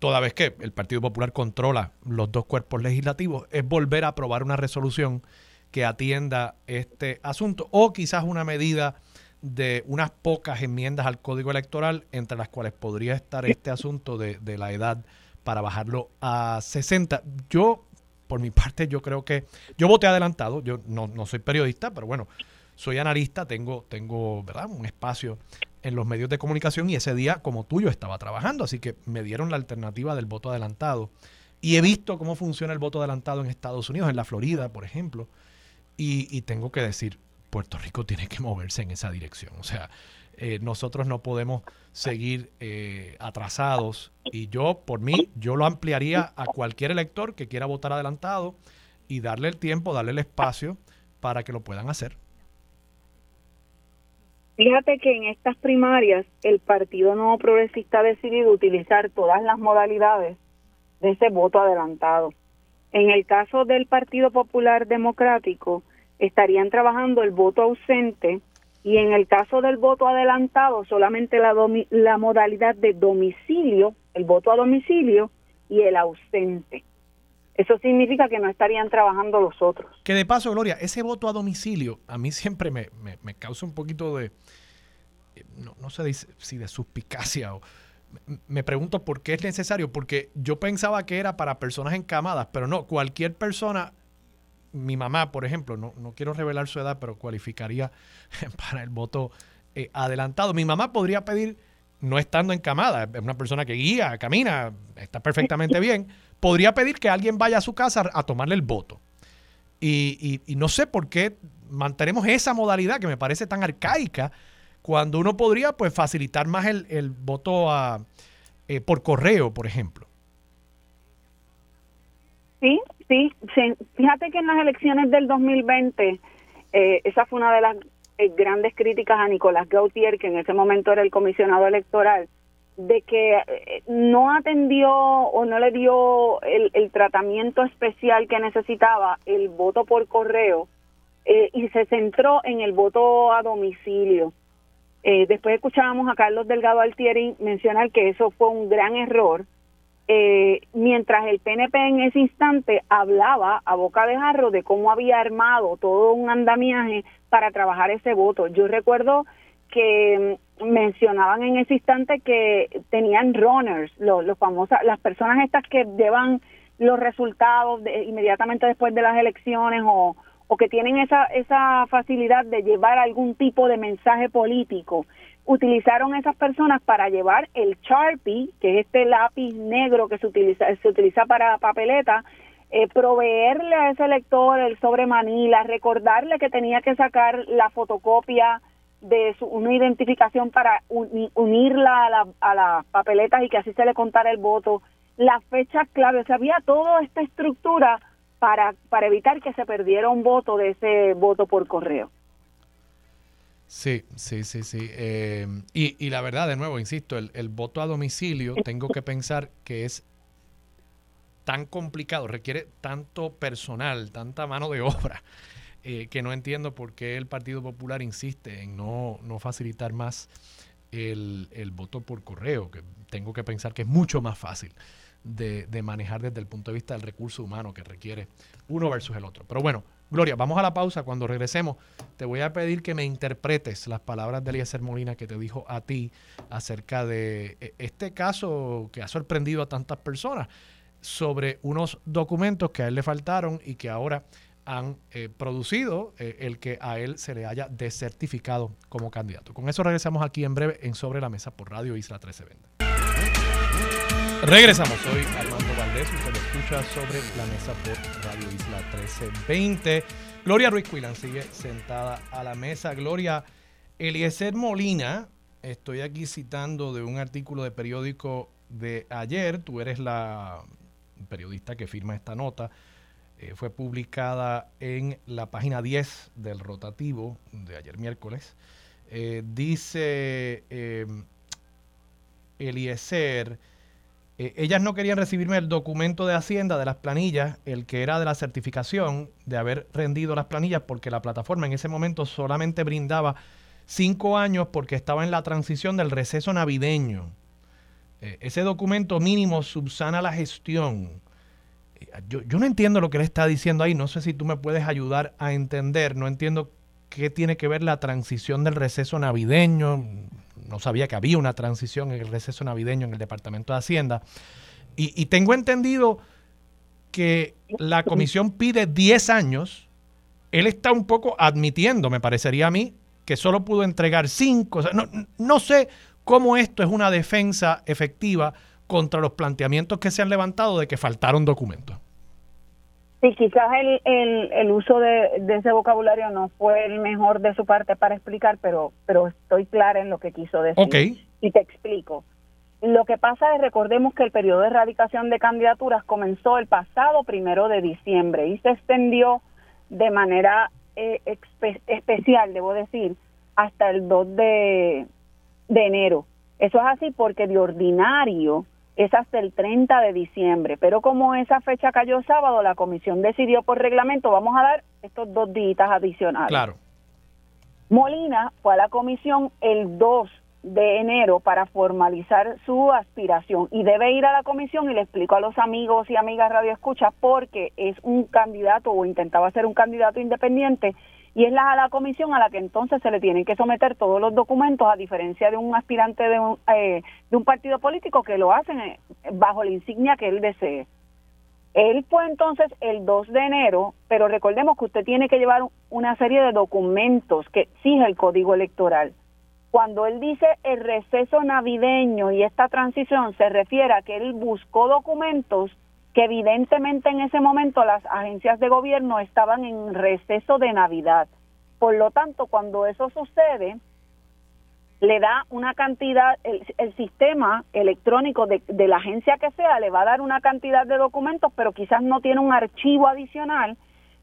toda vez que el Partido Popular controla los dos cuerpos legislativos, es volver a aprobar una resolución que atienda este asunto o quizás una medida de unas pocas enmiendas al código electoral, entre las cuales podría estar este asunto de, de la edad para bajarlo a 60. Yo, por mi parte, yo creo que yo voté adelantado, yo no, no soy periodista, pero bueno, soy analista, tengo, tengo ¿verdad? un espacio en los medios de comunicación y ese día, como tuyo, estaba trabajando, así que me dieron la alternativa del voto adelantado. Y he visto cómo funciona el voto adelantado en Estados Unidos, en la Florida, por ejemplo, y, y tengo que decir, Puerto Rico tiene que moverse en esa dirección. O sea, eh, nosotros no podemos seguir eh, atrasados y yo, por mí, yo lo ampliaría a cualquier elector que quiera votar adelantado y darle el tiempo, darle el espacio para que lo puedan hacer. Fíjate que en estas primarias el Partido Nuevo Progresista ha decidido utilizar todas las modalidades de ese voto adelantado. En el caso del Partido Popular Democrático, estarían trabajando el voto ausente y en el caso del voto adelantado, solamente la, la modalidad de domicilio, el voto a domicilio y el ausente. Eso significa que no estarían trabajando los otros. Que de paso, Gloria, ese voto a domicilio a mí siempre me, me- me causa un poquito de, eh, no, no sé si de suspicacia o me pregunto por qué es necesario, porque yo pensaba que era para personas encamadas, pero no, cualquier persona, mi mamá, por ejemplo, no, no quiero revelar su edad, pero cualificaría (laughs) para el voto eh, adelantado. Mi mamá podría pedir, no estando encamada, es una persona que guía, camina, está perfectamente bien, podría pedir que alguien vaya a su casa a tomarle el voto. Y, y, no sé por qué mantenemos esa modalidad que me parece tan arcaica cuando uno podría pues facilitar más el, el voto a, eh, por correo, por ejemplo. Sí, sí, Fíjate que en las elecciones del 2020, eh, esa fue una de las eh, grandes críticas a Nicolás Gautier, que en ese momento era el comisionado electoral, de que no atendió o no le dio el, el tratamiento especial que necesitaba el voto por correo y se centró en el voto a domicilio. Eh, después escuchábamos a Carlos Delgado Altieri mencionar que eso fue un gran error, eh, mientras el PNP en ese instante hablaba a boca de jarro de cómo había armado todo un andamiaje para trabajar ese voto. Yo recuerdo que mm, mencionaban en ese instante que tenían runners, los, los famosos, las personas estas que llevan los resultados inmediatamente después de las elecciones o, o que tienen esa, esa facilidad de llevar algún tipo de mensaje político, utilizaron esas personas para llevar el Sharpie, que es este lápiz negro que se utiliza, se utiliza para papeleta, eh, proveerle a ese lector el sobre Manila, recordarle que tenía que sacar la fotocopia de su, una identificación para unirla a, la, a las papeletas y que así se le contara el voto, las fechas clave, o sea, había toda esta estructura para, para evitar que se perdiera un voto de ese voto por correo. Sí, sí, sí, sí. Eh, y, y, la verdad, de nuevo, insisto, el, el, voto a domicilio, tengo que pensar que es tan complicado, requiere tanto personal, tanta mano de obra, eh, que no entiendo por qué el Partido Popular insiste en no, no facilitar más el, el voto por correo, que tengo que pensar que es mucho más fácil de, manejar desde el punto de vista del recurso humano que requiere uno versus el otro. Pero bueno, Gloria, vamos a la pausa. Cuando regresemos, te voy a pedir que me interpretes las palabras de Eliezer Molina que te dijo a ti acerca de e, este caso que ha sorprendido a tantas personas sobre unos documentos que a él le faltaron y que ahora han eh, producido eh, el que a él se le haya desertificado como candidato. Con eso regresamos aquí en breve en Sobre la Mesa por Radio Isla 1320. Regresamos, soy Armando Valdés, usted lo escucha sobre la mesa por Radio Isla 1320. Gloria Ruiz Cuilan sigue sentada a la mesa. Gloria, Eliezer Molina, estoy aquí citando de un artículo de periódico de ayer, tú eres la periodista que firma esta nota, eh, fue publicada en la página 10 del rotativo de ayer miércoles. Eh, dice eh, Eliezer, eh, ellas no querían recibirme el documento de Hacienda de las planillas, el que era de la certificación de haber rendido las planillas, porque la plataforma en ese momento solamente brindaba cinco años porque estaba en la transición del receso navideño. Eh, ese documento mínimo subsana la gestión. Eh, yo, yo no entiendo lo que le está diciendo ahí, no sé si tú me puedes ayudar a entender, no entiendo qué tiene que ver la transición del receso navideño no sabía que había una transición en el receso navideño en el Departamento de Hacienda. Y, tengo entendido que la comisión pide 10 años. Él está un poco admitiendo, me parecería a mí, que solo pudo entregar 5. no, no sé cómo esto es una defensa efectiva contra los planteamientos que se han levantado de que faltaron documentos. Sí, quizás el, el, el uso de, ese vocabulario no fue el mejor de su parte para explicar, pero, pero estoy clara en lo que quiso decir. Okay. Y te explico. Lo que pasa es, recordemos que el periodo de erradicación de candidaturas comenzó el pasado primero de diciembre y se extendió de manera eh, especial, debo decir, hasta el 2 de, de enero. Eso es así porque de ordinario es hasta el 30 de diciembre, pero como esa fecha cayó sábado, la comisión decidió por reglamento, vamos a dar estos dos días adicionales. Claro. Molina fue a la comisión el 2 de enero para formalizar su aspiración y debe ir a la comisión y le explico a los amigos y amigas Radio Escucha porque es un candidato o intentaba ser un candidato independiente y es la, la comisión a la que entonces se le tienen que someter todos los documentos, a diferencia de un aspirante de un, eh, de un partido político que lo hacen eh, bajo la insignia que él desee. Él fue entonces el 2 de enero, pero recordemos que usted tiene que llevar una serie de documentos que exige el código electoral. Cuando él dice el receso navideño y esta transición, se refiere a que él buscó documentos que evidentemente en ese momento las agencias de gobierno estaban en receso de Navidad. Por lo tanto, cuando eso sucede, le da una cantidad, el, sistema electrónico de, de, la agencia que sea le va a dar una cantidad de documentos, pero quizás no tiene un archivo adicional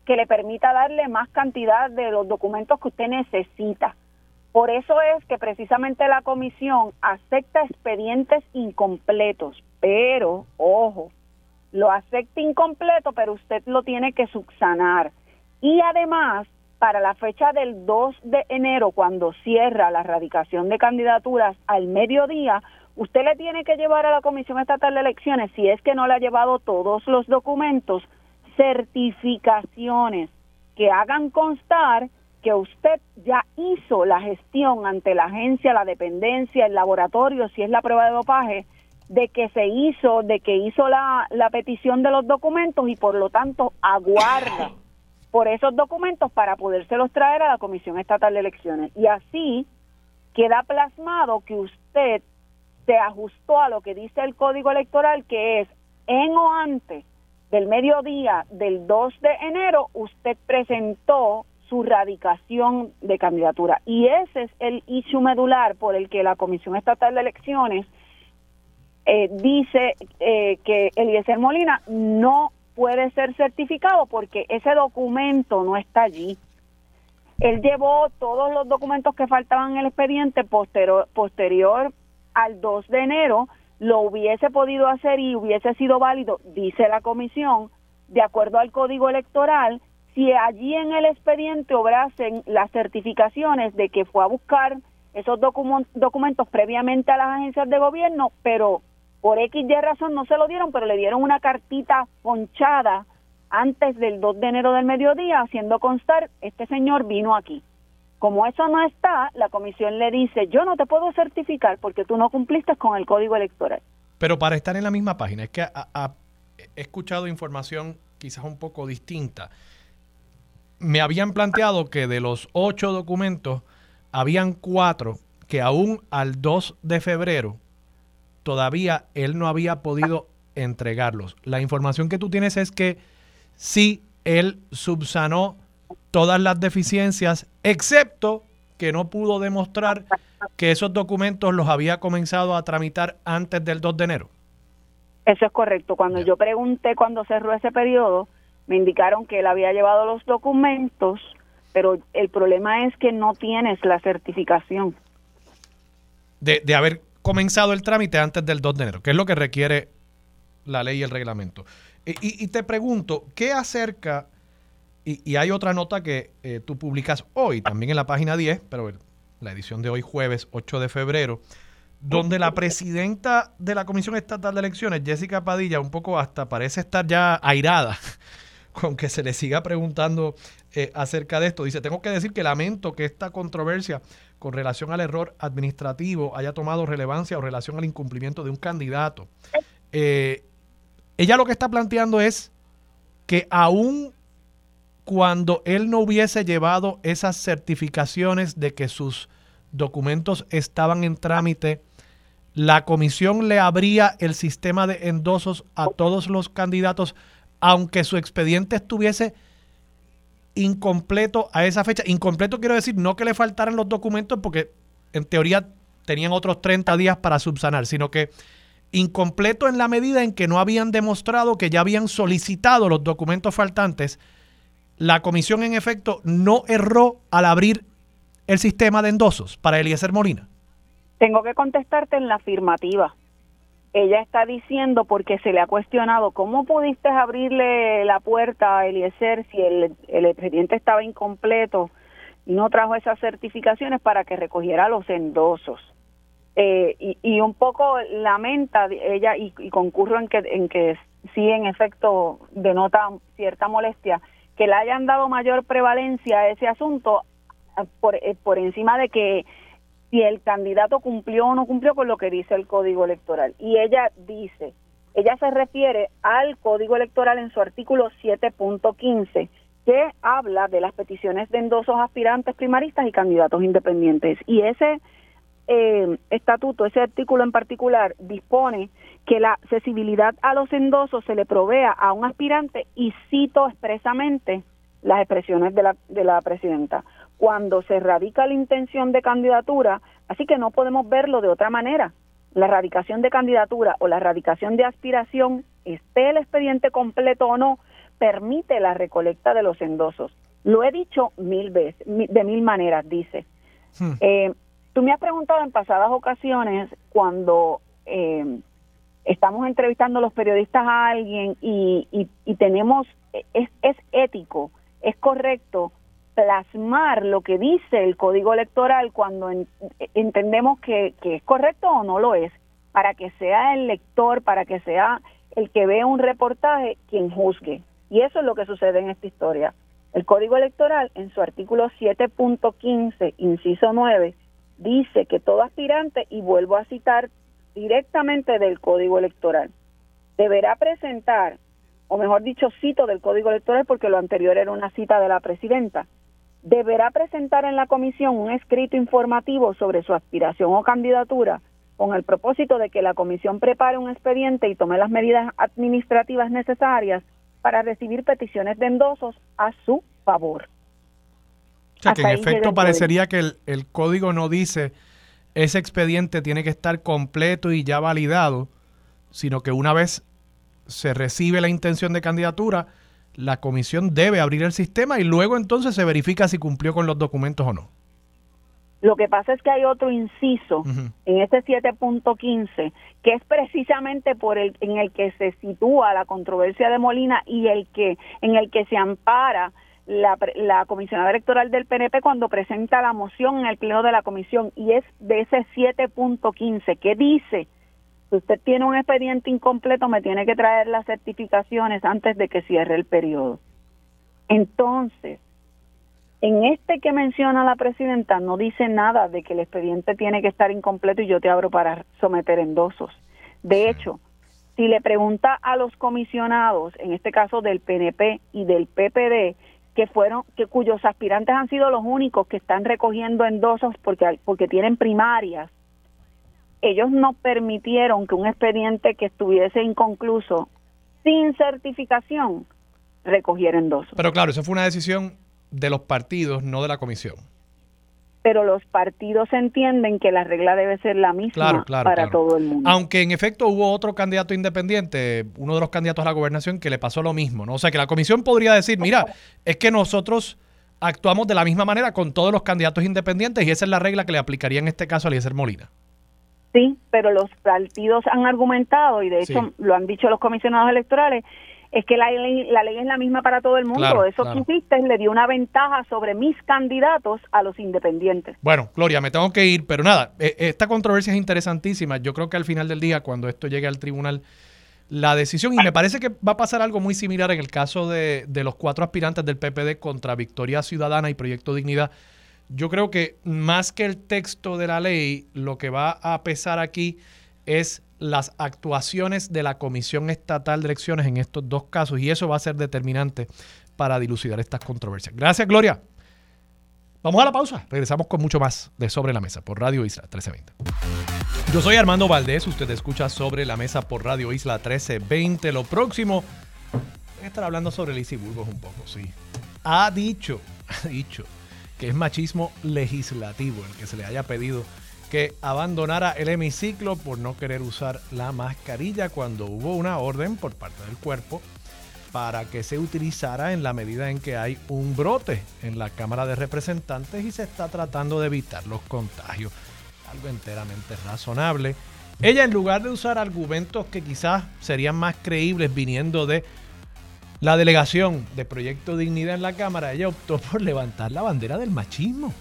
que le permita darle más cantidad de los documentos que usted necesita. Por eso es que precisamente la comisión acepta expedientes incompletos, pero, ojo, lo acepta incompleto, pero usted lo tiene que subsanar. Y además, para la fecha del 2 de enero, cuando cierra la erradicación de candidaturas al mediodía, usted le tiene que llevar a la Comisión Estatal de Elecciones, si es que no le ha llevado todos los documentos, certificaciones que hagan constar que usted ya hizo la gestión ante la agencia, la dependencia, el laboratorio, si es la prueba de dopaje, de que se hizo, de que hizo la, la petición de los documentos y por lo tanto aguarda (coughs) por esos documentos para podérselos traer a la Comisión Estatal de Elecciones. Y así queda plasmado que usted se ajustó a lo que dice el Código Electoral, que es en o antes del mediodía del 2 de enero, usted presentó su radicación de candidatura. Y ese es el issue medular por el que la Comisión Estatal de Elecciones eh, dice eh, que Eliezer Molina no puede ser certificado porque ese documento no está allí. Él llevó todos los documentos que faltaban en el expediente posterior, posterior al 2 de enero, lo hubiese podido hacer y hubiese sido válido, dice la comisión, de acuerdo al código electoral, si allí en el expediente obrasen las certificaciones de que fue a buscar esos documentos previamente a las agencias de gobierno, pero por X y razón no se lo dieron, pero le dieron una cartita ponchada antes del 2 de enero del mediodía, haciendo constar, este señor vino aquí. Como eso no está, la comisión le dice, yo no te puedo certificar porque tú no cumpliste con el código electoral. Pero para estar en la misma página, es que he escuchado información quizás un poco distinta. Me habían planteado que de los ocho documentos, habían cuatro que aún al 2 de febrero todavía él no había podido entregarlos. La información que tú tienes es que sí, él subsanó todas las deficiencias, excepto que no pudo demostrar que esos documentos los había comenzado a tramitar antes del 2 de enero. Eso es correcto. Cuando yo pregunté cuando cerró ese periodo, me indicaron que él había llevado los documentos, pero el problema es que no tienes la certificación. De, de haber comenzado el trámite antes del 2 de enero, que es lo que requiere la ley y el reglamento. Y, te pregunto, ¿qué acerca, y, hay otra nota que eh, tú publicas hoy, también en la página 10, pero la edición de hoy jueves 8 de febrero, donde la presidenta de la Comisión Estatal de Elecciones, Jessica Padilla, un poco hasta parece estar ya airada (laughs) con que se le siga preguntando eh, acerca de esto. Dice, tengo que decir que lamento que esta controversia con relación al error administrativo haya tomado relevancia o relación al incumplimiento de un candidato. Eh, ella lo que está planteando es que aún cuando él no hubiese llevado esas certificaciones de que sus documentos estaban en trámite, la comisión le abría el sistema de endosos a todos los candidatos, aunque su expediente estuviese incompleto a esa fecha. Incompleto quiero decir no que le faltaran los documentos porque en teoría tenían otros 30 días para subsanar, sino que incompleto en la medida en que no habían demostrado que ya habían solicitado los documentos faltantes. La comisión en efecto no erró al abrir el sistema de endosos para Eliezer Molina. Tengo que contestarte en la afirmativa ella está diciendo porque se le ha cuestionado cómo pudiste abrirle la puerta a Eliezer si el, expediente estaba incompleto y no trajo esas certificaciones para que recogiera los endosos. Eh, y, y, un poco lamenta ella y, y concurro en que, en que sí en efecto denota cierta molestia que le hayan dado mayor prevalencia a ese asunto por, eh, por encima de que si el candidato cumplió o no cumplió con lo que dice el código electoral. Y ella dice, ella se refiere al código electoral en su artículo 7.15 que habla de las peticiones de endosos aspirantes primaristas y candidatos independientes. Y ese eh, estatuto, ese artículo en particular, dispone que la accesibilidad a los endosos se le provea a un aspirante y cito expresamente las expresiones de la, de la presidenta. Cuando se radica la intención de candidatura, así que no podemos verlo de otra manera. La radicación de candidatura o la radicación de aspiración, esté el expediente completo o no, permite la recolecta de los endosos. Lo he dicho mil veces, de mil maneras, dice. Hmm. Eh, tú me has preguntado en pasadas ocasiones cuando eh, estamos entrevistando a los periodistas a alguien y, y, tenemos, es, es ético, es correcto plasmar lo que dice el código electoral cuando entendemos que, que, es correcto o no lo es, para que sea el lector, para que sea el que vea un reportaje quien juzgue. Y eso es lo que sucede en esta historia. El Código Electoral, en su artículo 7.15, inciso 9, dice que todo aspirante, y vuelvo a citar directamente del Código Electoral, deberá presentar, o mejor dicho, cito del Código Electoral porque lo anterior era una cita de la presidenta, deberá presentar en la comisión un escrito informativo sobre su aspiración o candidatura con el propósito de que la comisión prepare un expediente y tome las medidas administrativas necesarias para recibir peticiones de endosos a su favor. O sea, que en efecto parecería que el, código no dice ese expediente tiene que estar completo y ya validado, sino que una vez se recibe la intención de candidatura, la comisión debe abrir el sistema y luego entonces se verifica si cumplió con los documentos o no. Lo que pasa es que hay otro inciso en este 7.15 que es precisamente por el en el que se sitúa la controversia de Molina y el que en el que se ampara la, la comisionada electoral del PNP cuando presenta la moción en el pleno de la comisión y es de ese 7.15 que dice si usted tiene un expediente incompleto me tiene que traer las certificaciones antes de que cierre el periodo. Entonces, en este que menciona la presidenta no dice nada de que el expediente tiene que estar incompleto y yo te abro para someter endosos. De hecho, si le pregunta a los comisionados, en este caso del PNP y del PPD, que fueron que cuyos aspirantes han sido los únicos que están recogiendo endosos porque porque tienen primarias, ellos no permitieron que un expediente que estuviese inconcluso sin certificación recogiera endosos. Pero claro, eso fue una decisión de los partidos, no de la comisión. Pero los partidos entienden que la regla debe ser la misma para todo el mundo. Aunque en efecto hubo otro candidato independiente, uno de los candidatos a la gobernación, que le pasó lo mismo, ¿no? O sea, que la comisión podría decir, mira, es que nosotros actuamos de la misma manera con todos los candidatos independientes y esa es la regla que le aplicaría en este caso a Eliezer Molina. Sí, pero los partidos han argumentado, y de hecho lo han dicho los comisionados electorales, es que la ley, la ley es la misma para todo el mundo. Eso claro. que le dio una ventaja sobre mis candidatos a los independientes. Bueno, Gloria, me tengo que ir, pero nada, e, esta controversia es interesantísima. Yo creo que al final del día, cuando esto llegue al tribunal, la decisión, y me parece que va a pasar algo muy similar en el caso de, de los cuatro aspirantes del PPD contra Victoria Ciudadana y Proyecto Dignidad. Yo creo que más que el texto de la ley, lo que va a pesar aquí es las actuaciones de la Comisión Estatal de Elecciones en estos dos casos y eso va a ser determinante para dilucidar estas controversias. Gracias, Gloria. Vamos a la pausa. Regresamos con mucho más de Sobre la Mesa por Radio Isla 1320. Yo soy Armando Valdés. Usted escucha Sobre la Mesa por Radio Isla 1320. Lo próximo, voy a estar hablando sobre Lizzie Burgos un poco, sí. Ha dicho, (laughs) ha dicho que es machismo legislativo el que se le haya pedido que abandonara el hemiciclo por no querer usar la mascarilla cuando hubo una orden por parte del cuerpo para que se utilizara en la medida en que hay un brote en la Cámara de Representantes y se está tratando de evitar los contagios. Algo enteramente razonable. Ella en lugar de usar argumentos que quizás serían más creíbles viniendo de la delegación de Proyecto Dignidad en la Cámara, ella optó (laughs) por levantar la bandera del machismo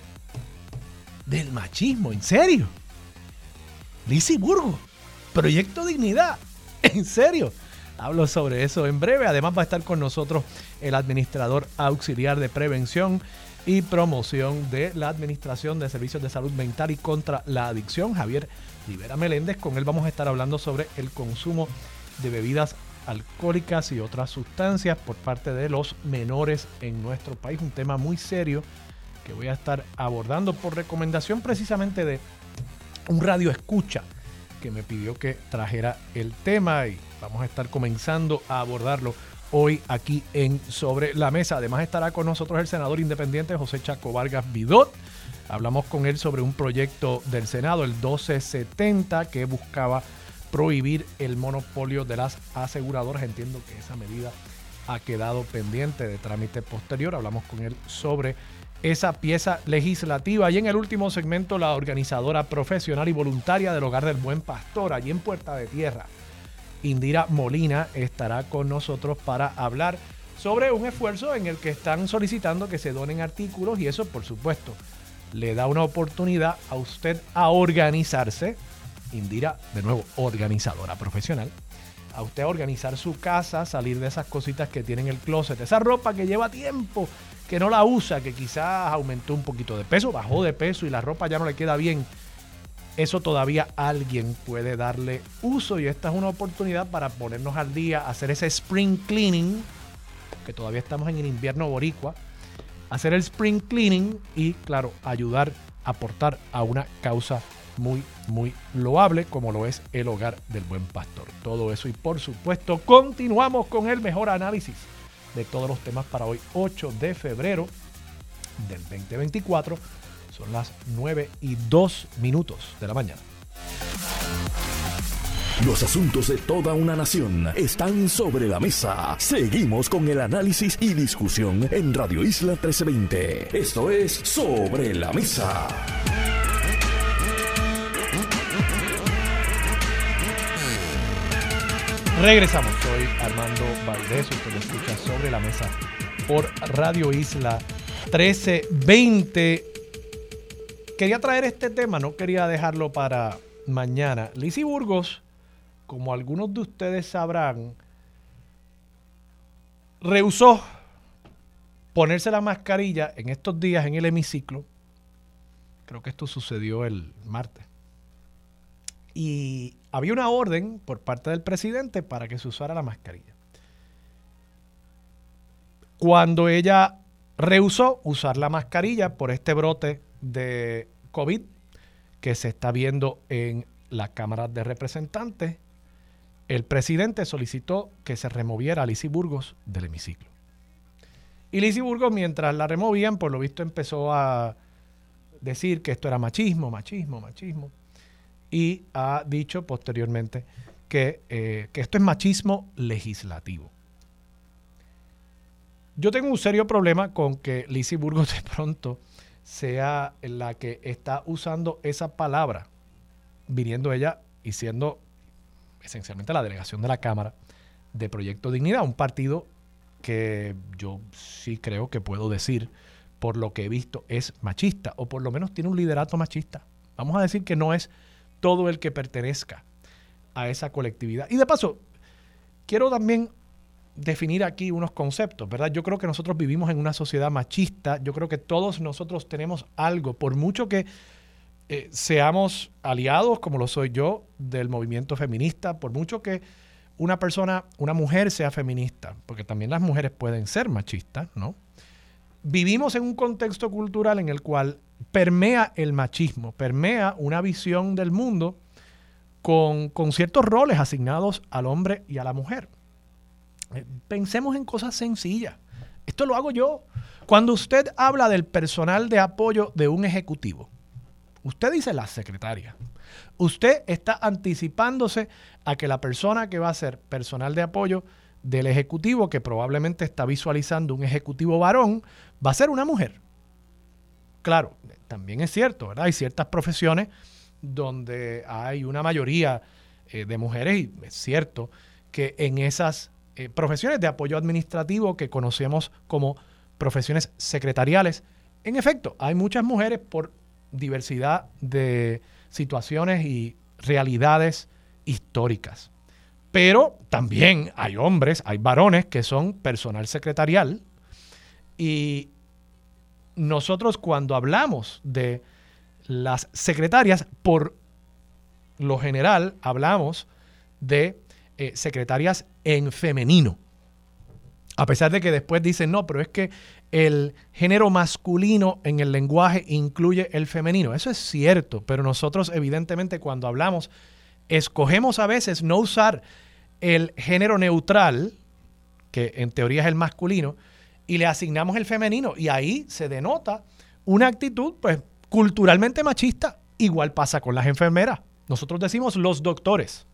del machismo, en serio. Lizzie Burgo, Proyecto Dignidad, (laughs) en serio. Hablo sobre eso en breve. Además va a estar con nosotros el administrador auxiliar de prevención y promoción de la Administración de Servicios de Salud Mental y contra la Adicción, Javier Rivera Meléndez. Con él vamos a estar hablando sobre el consumo de bebidas alcohólicas y otras sustancias por parte de los menores en nuestro país. Un tema muy serio que voy a estar abordando por recomendación precisamente de un radio escucha que me pidió que trajera el tema y vamos a estar comenzando a abordarlo hoy aquí en Sobre la Mesa. Además estará con nosotros el senador independiente José Chaco Vargas Vidot. Hablamos con él sobre un proyecto del Senado, el 1270, que buscaba prohibir el monopolio de las aseguradoras. Entiendo que esa medida ha quedado pendiente de trámite posterior. Hablamos con él sobre esa pieza legislativa. Y en el último segmento, la organizadora profesional y voluntaria del Hogar del Buen Pastor, allí en Puerta de Tierra, Indira Molina, estará con nosotros para hablar sobre un esfuerzo en el que están solicitando que se donen artículos y eso, por supuesto, le da una oportunidad a usted a organizarse. Indira, de nuevo, organizadora profesional. A usted organizar su casa, salir de esas cositas que tiene en el closet, esa ropa que lleva tiempo que no la usa, que quizás aumentó un poquito de peso, bajó de peso y la ropa ya no le queda bien, eso todavía alguien puede darle uso y esta es una oportunidad para ponernos al día, hacer ese spring cleaning, que todavía estamos en el invierno boricua, hacer el spring cleaning y claro, ayudar, aportar a una causa muy, muy loable como lo es el hogar del buen pastor. Todo eso y por supuesto continuamos con el mejor análisis de todos los temas para hoy, 8 de febrero del 2024. Son las 9 y 2 minutos de la mañana. Los asuntos de toda una nación están sobre la mesa. Seguimos con el análisis y discusión en Radio Isla 1320. Esto es Sobre la Mesa. Regresamos, soy Armando Valdés, usted lo escucha sobre la mesa por Radio Isla 1320. Quería traer este tema, no quería dejarlo para mañana. Lizy Burgos, como algunos de ustedes sabrán, rehusó ponerse la mascarilla en estos días en el hemiciclo. Creo que esto sucedió el martes. Y había una orden por parte del presidente para que se usara la mascarilla. Cuando ella rehusó usar la mascarilla por este brote de COVID que se está viendo en la Cámara de Representantes, el presidente solicitó que se removiera a Lizy Burgos del hemiciclo. Y Lizy Burgos, mientras la removían, por lo visto empezó a decir que esto era machismo, machismo, machismo y ha dicho posteriormente eh, que, esto es machismo legislativo. Yo tengo un serio problema con que Lizzie Burgos (laughs) de pronto sea la que está usando esa palabra, viniendo ella y siendo esencialmente la delegación de la Cámara de Proyecto Dignidad, un partido que yo sí creo que puedo decir, por lo que he visto, es machista, o por lo menos tiene un liderato machista. Vamos a decir que no es todo el que pertenezca a esa colectividad. Y de paso, quiero también definir aquí unos conceptos, ¿verdad? Yo creo que nosotros vivimos en una sociedad machista, yo creo que todos nosotros tenemos algo, por mucho que eh, seamos aliados, como lo soy yo, del movimiento feminista, por mucho que una persona, una mujer sea feminista, porque también las mujeres pueden ser machistas, ¿no? Vivimos en un contexto cultural en el cual permea el machismo, permea una visión del mundo con, ciertos roles asignados al hombre y a la mujer. Eh, pensemos en cosas sencillas. Esto lo hago yo. Cuando usted habla del personal de apoyo de un ejecutivo, usted dice la secretaria. Usted está anticipándose a que la persona que va a ser personal de apoyo del ejecutivo, que probablemente está visualizando un ejecutivo varón, va a ser una mujer. Claro, también es cierto, ¿verdad? Hay ciertas profesiones donde hay una mayoría eh, de mujeres y es cierto que en esas eh, profesiones de apoyo administrativo que conocemos como profesiones secretariales, en efecto, hay muchas mujeres por diversidad de situaciones y realidades históricas. Pero también hay hombres, hay varones que son personal secretarial y nosotros cuando hablamos de las secretarias, por lo general hablamos de eh, secretarias en femenino. A pesar de que después dicen, no, pero es que el género masculino en el lenguaje incluye el femenino. Eso es cierto, pero nosotros evidentemente cuando hablamos, escogemos a veces no usar el género neutral, que en teoría es el masculino, y le asignamos el femenino. Y ahí se denota una actitud, pues, culturalmente machista. Igual pasa con las enfermeras. Nosotros decimos los doctores.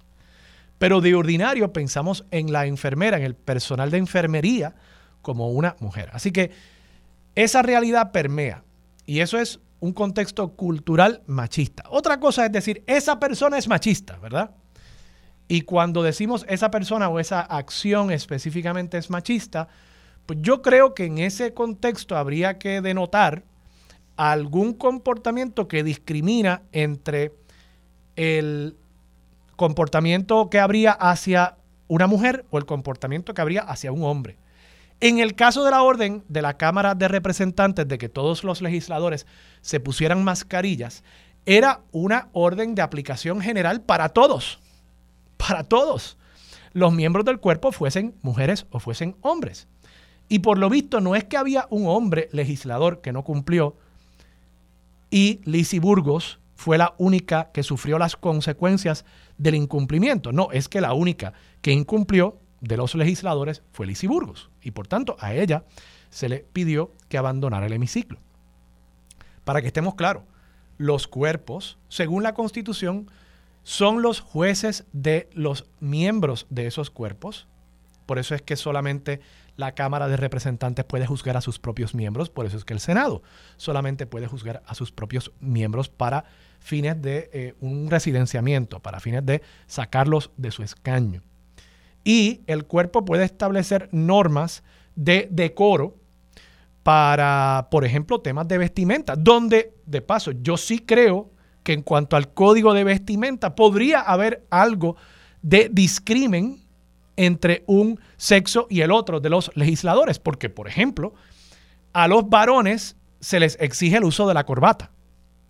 Pero de ordinario pensamos en la enfermera, en el personal de enfermería, como una mujer. Así que esa realidad permea. Y eso es un contexto cultural machista. Otra cosa es decir, esa persona es machista, ¿verdad? Y cuando decimos esa persona o esa acción específicamente es machista, pues yo creo que en ese contexto habría que denotar algún comportamiento que discrimina entre el comportamiento que habría hacia una mujer o el comportamiento que habría hacia un hombre. En el caso de la orden de la Cámara de Representantes de que todos los legisladores se pusieran mascarillas, era una orden de aplicación general para todos, para todos. Los miembros del cuerpo fuesen mujeres o fuesen hombres. Y por lo visto no es que había un hombre legislador que no cumplió y Lisi Burgos fue la única que sufrió las consecuencias del incumplimiento. No, es que la única que incumplió de los legisladores fue Lisi Burgos. Y por tanto, a ella se le pidió que abandonara el hemiciclo. Para que estemos claros, los cuerpos, según la Constitución, son los jueces de los miembros de esos cuerpos. Por eso es que solamente la Cámara de Representantes puede juzgar a sus propios miembros, por eso es que el Senado solamente puede juzgar a sus propios miembros para fines de eh, un residenciamiento, para fines de sacarlos de su escaño. Y el cuerpo puede establecer normas de decoro para, por ejemplo, temas de vestimenta, donde, de paso, yo sí creo que en cuanto al código de vestimenta podría haber algo de discrimen entre un sexo y el otro de los legisladores, porque, por ejemplo, a los varones se les exige el uso de la corbata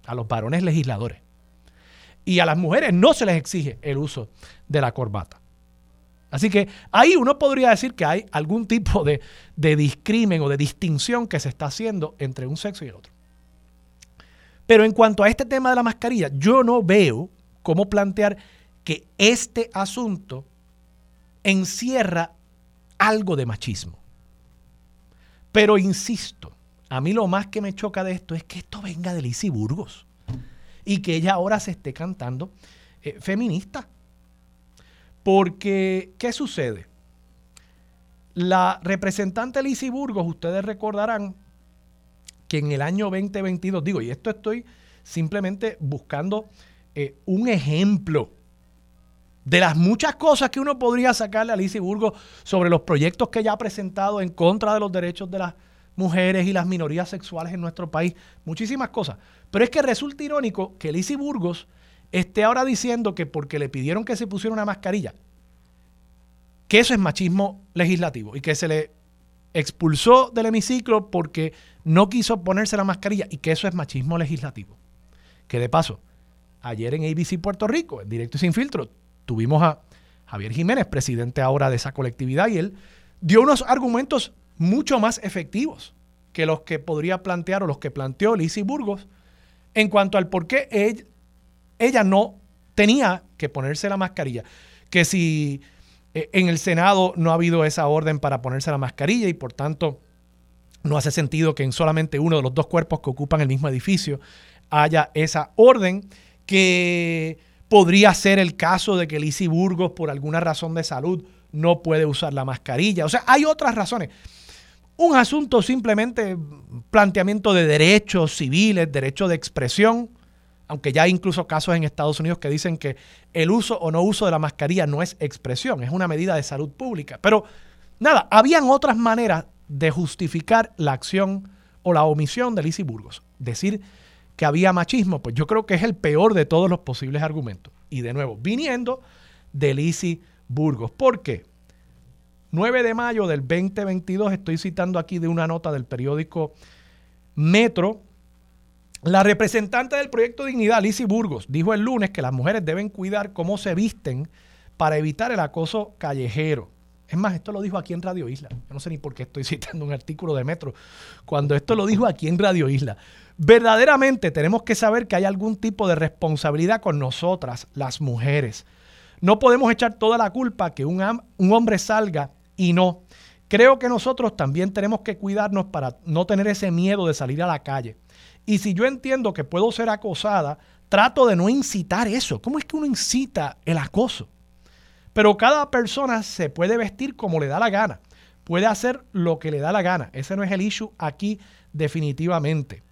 a los varones legisladores. Y a las mujeres no se les exige el uso de la corbata. Así que ahí uno podría decir que hay algún tipo de, de discrimen o de distinción que se está haciendo entre un sexo y el otro. Pero en cuanto a este tema de la mascarilla, yo no veo cómo plantear que este asunto encierra algo de machismo. Pero insisto, a mí lo más que me choca de esto es que esto venga de Lizy Burgos y que ella ahora se esté cantando eh, feminista. Porque, ¿qué sucede? La representante Lizy Burgos, ustedes recordarán que en el año 2022, digo, y esto estoy simplemente buscando eh, un ejemplo de las muchas cosas que uno podría sacarle a Lizy Burgos sobre los proyectos que ella ha presentado en contra de los derechos de las mujeres y las minorías sexuales en nuestro país, muchísimas cosas. Pero es que resulta irónico que Lizzie Burgos esté ahora diciendo que porque le pidieron que se pusiera una mascarilla, que eso es machismo legislativo y que se le expulsó del hemiciclo porque no quiso ponerse la mascarilla y que eso es machismo legislativo. Que de paso, ayer en ABC Puerto Rico, en directo y sin filtro, tuvimos a Javier Jiménez, presidente ahora de esa colectividad, y él dio unos argumentos mucho más efectivos que los que podría plantear o los que planteó Lizzie Burgos en cuanto al por qué ella, no tenía que ponerse la mascarilla. Que si eh, en el Senado no ha habido esa orden para ponerse la mascarilla y por tanto no hace sentido que en solamente uno de los dos cuerpos que ocupan el mismo edificio haya esa orden, que podría ser el caso de que Lizzie Burgos por alguna razón de salud no puede usar la mascarilla. O sea, hay otras razones un asunto simplemente planteamiento de derechos civiles, derecho de expresión, aunque ya hay incluso casos en Estados Unidos que dicen que el uso o no uso de la mascarilla no es expresión, es una medida de salud pública. Pero nada, habían otras maneras de justificar la acción o la omisión de Lizzie Burgos. Decir que había machismo, pues yo creo que es el peor de todos los posibles argumentos. Y de nuevo, viniendo de Lizzie Burgos. ¿Por qué? 9 de mayo del 2022, estoy citando aquí de una nota del periódico Metro, la representante del proyecto Dignidad, Lizzie Burgos, dijo el lunes que las mujeres deben cuidar cómo se visten para evitar el acoso callejero. Es más, esto lo dijo aquí en Radio Isla. Yo no sé ni por qué estoy (laughs) citando un artículo de Metro cuando esto lo dijo aquí en Radio Isla. Verdaderamente tenemos que saber que hay algún tipo de responsabilidad con nosotras, las mujeres. No podemos echar toda la culpa que un, un hombre salga y no. Creo que nosotros también tenemos que cuidarnos para no tener ese miedo de salir a la calle. Y si yo entiendo que puedo ser acosada, trato de no incitar eso. ¿Cómo es que uno incita el acoso? Pero cada persona se puede vestir como le da la gana. Puede hacer lo que le da la gana. Ese no es el issue aquí definitivamente.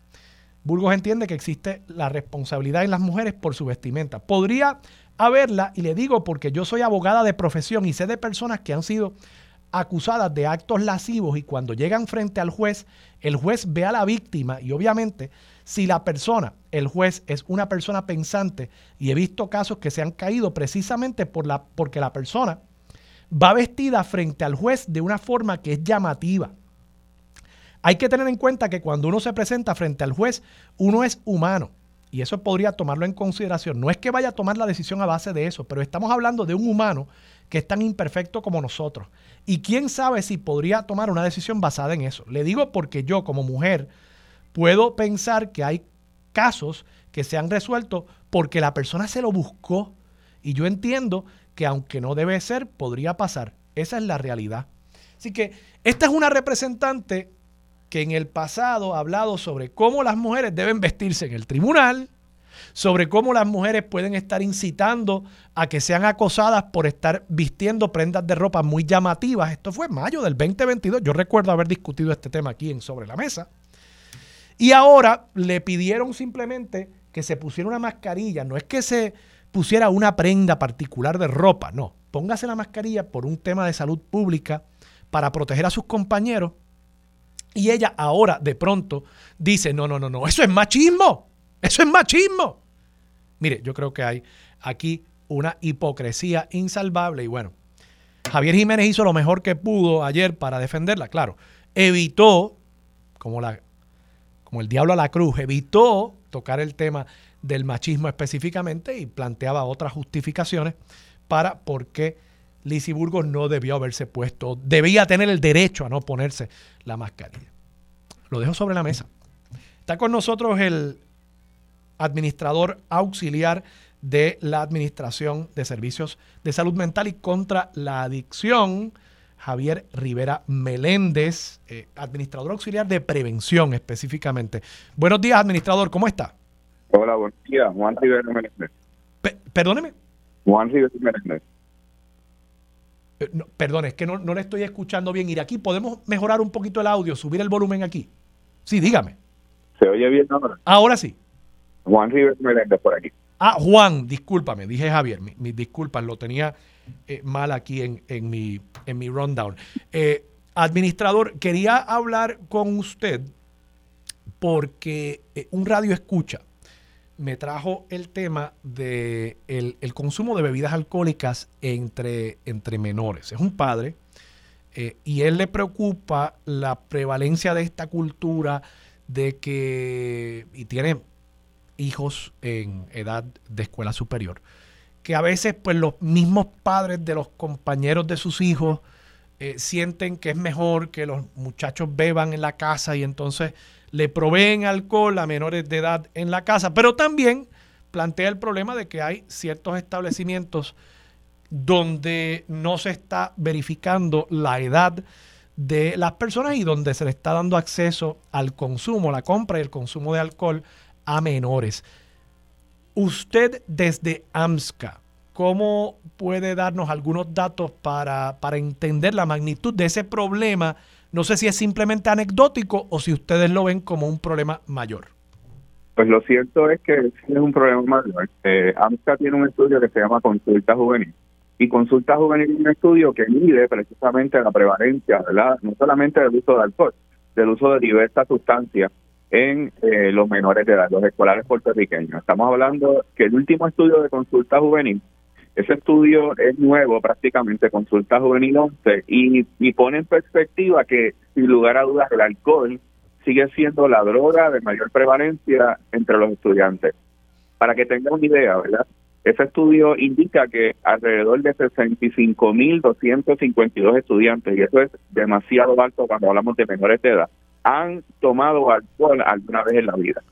Burgos entiende que existe la responsabilidad en las mujeres por su vestimenta. Podría haberla, y le digo porque yo soy abogada de profesión y sé de personas que han sido acusadas de actos lascivos y cuando llegan frente al juez, el juez ve a la víctima y obviamente si la persona, el juez es una persona pensante y he visto casos que se han caído precisamente por la, porque la persona va vestida frente al juez de una forma que es llamativa. Hay que tener en cuenta que cuando uno se presenta frente al juez, uno es humano. Y eso podría tomarlo en consideración. No es que vaya a tomar la decisión a base de eso, pero estamos hablando de un humano que es tan imperfecto como nosotros. Y quién sabe si podría tomar una decisión basada en eso. Le digo porque yo como mujer puedo pensar que hay casos que se han resuelto porque la persona se lo buscó. Y yo entiendo que aunque no debe ser, podría pasar. Esa es la realidad. Así que esta es una representante que en el pasado ha hablado sobre cómo las mujeres deben vestirse en el tribunal, sobre cómo las mujeres pueden estar incitando a que sean acosadas por estar vistiendo prendas de ropa muy llamativas. Esto fue en mayo del 2022. Yo recuerdo haber discutido este tema aquí en Sobre la Mesa. Y ahora le pidieron simplemente que se pusiera una mascarilla. No es que se pusiera una prenda particular de ropa, no. Póngase la mascarilla por un tema de salud pública para proteger a sus compañeros. Y ella ahora de pronto dice, no, no, no, no, eso es machismo. Eso es machismo. Mire, yo creo que hay aquí una hipocresía insalvable y bueno, Javier Jiménez hizo lo mejor que pudo ayer para defenderla, claro. Evitó, como, la, como el diablo a la cruz, evitó tocar el tema del machismo específicamente y planteaba otras justificaciones para por qué Lizzie Burgos no debió haberse puesto, debía tener el derecho a no ponerse la mascarilla. Lo dejo sobre la mesa. Está con nosotros el administrador auxiliar de la Administración de Servicios de Salud Mental y contra la Adicción, Javier Rivera Meléndez, eh, administrador auxiliar de prevención específicamente. Buenos días, administrador, ¿cómo está? Hola, buenos días, Juan Rivera Meléndez. perdóneme. Juan Rivera Meléndez. Perdón, es que no, no le estoy escuchando bien. Ir aquí, ¿podemos mejorar un poquito el audio, subir el volumen aquí? Sí, dígame. ¿Se oye bien ahora? Ahora sí. Juan Rivera Meléndez por aquí. Ah, Juan, discúlpame, dije Javier, mis, disculpas, lo tenía eh, mal aquí en, en, mi, en mi rundown. Eh, administrador, quería hablar con usted porque eh, un radio escucha me trajo el tema de el, consumo de bebidas alcohólicas entre, entre menores. Es un padre y él le preocupa la prevalencia de esta cultura de que, y tiene hijos en edad de escuela superior, que a veces pues los mismos padres de los compañeros de sus hijos eh, sienten que es mejor que los muchachos beban en la casa y entonces le proveen alcohol a menores de edad en la casa, pero también plantea el problema de que hay ciertos establecimientos donde no se está verificando la edad de las personas y donde se le está dando acceso al consumo, la compra y el consumo de alcohol a menores. Usted desde AMSCA, ¿cómo puede darnos algunos datos para, para entender la magnitud de ese problema? No sé si es simplemente anecdótico o si ustedes lo ven como un problema mayor. Pues lo cierto es que es un problema mayor. Eh, AMSCA tiene un estudio que se llama Consulta Juvenil. Y Consulta Juvenil es un estudio que mide precisamente la prevalencia, ¿verdad? No solamente del uso de alcohol, del uso de diversas sustancias en eh, los menores de edad, los escolares puertorriqueños. Estamos hablando que el último estudio de consulta juvenil Ese estudio es nuevo prácticamente, consulta juvenil 11, y, y pone en perspectiva que, sin lugar a dudas, el alcohol sigue siendo la droga de mayor prevalencia entre los estudiantes. Para que tengan una idea, ¿verdad? Ese estudio indica que alrededor de 65.252 estudiantes, y eso es demasiado alto cuando hablamos de menores de edad, han tomado alcohol alguna vez en la vida.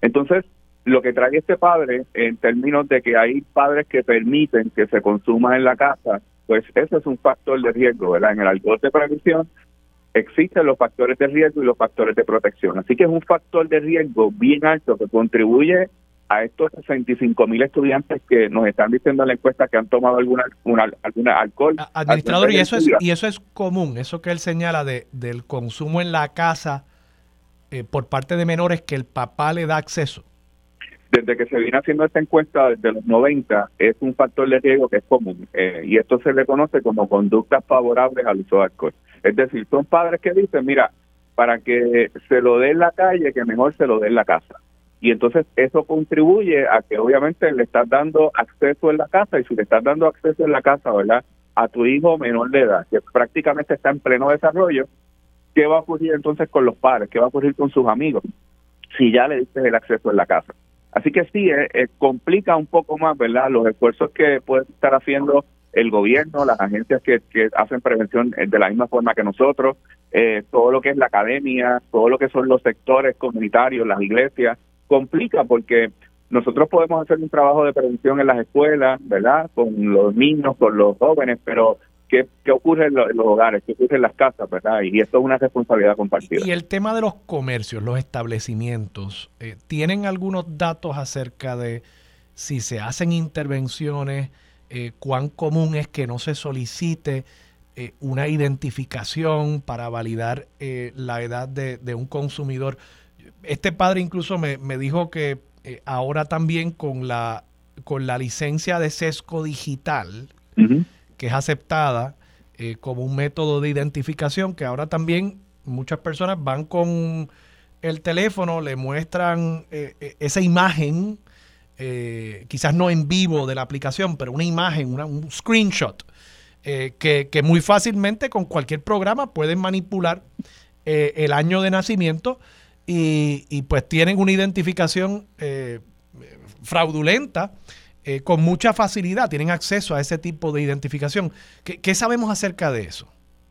Entonces, lo que trae este padre, en términos de que hay padres que permiten que se consuma en la casa, pues ese es un factor de riesgo, ¿verdad? En el alcohol de prevención existen los factores de riesgo y los factores de protección. Así que es un factor de riesgo bien alto que contribuye a estos 65 mil estudiantes que nos están diciendo en la encuesta que han tomado alguna, alguna alcohol. Administrador, y eso, es, y eso es común, eso que él señala de, del consumo en la casa eh, por parte de menores que el papá le da acceso. Desde que se viene haciendo esta encuesta desde los 90, es un factor de riesgo que es común eh, y esto se le conoce como conductas favorables al uso de alcohol. Es decir, son padres que dicen, mira, para que se lo dé en la calle, que mejor se lo dé en la casa. Y entonces eso contribuye a que obviamente le estás dando acceso en la casa y si le estás dando acceso en la casa, ¿verdad? A tu hijo menor de edad, que prácticamente está en pleno desarrollo, ¿qué va a ocurrir entonces con los padres? ¿Qué va a ocurrir con sus amigos? Si ya le diste el acceso en la casa. Así que sí, eh, eh, complica un poco más, ¿verdad? Los esfuerzos que puede estar haciendo el gobierno, las agencias que, que hacen prevención eh, de la misma forma que nosotros, eh, todo lo que es la academia, todo lo que son los sectores comunitarios, las iglesias, complica porque nosotros podemos hacer un trabajo de prevención en las escuelas, ¿verdad? Con los niños, con los jóvenes, pero ¿qué, qué ocurre en los, hogares? ¿Qué ocurre en las casas, verdad? Y esto es una responsabilidad compartida. Y el tema de los comercios, los establecimientos, eh, ¿tienen algunos datos acerca de si se hacen intervenciones? eh, cuán común es que no se solicite eh, una identificación para validar eh, la edad de, un consumidor. Este padre incluso me, dijo que eh, ahora también con la, con la licencia de sesco digital, que es aceptada como un método de identificación, que ahora también muchas personas van con el teléfono, le muestran esa imagen eh, quizás no en vivo de la aplicación, pero una imagen, un screenshot, eh, que, muy fácilmente con cualquier programa pueden manipular eh, el año de nacimiento y, pues tienen una identificación fraudulenta. Con mucha facilidad tienen acceso a ese tipo de identificación. ¿Qué sabemos acerca de eso?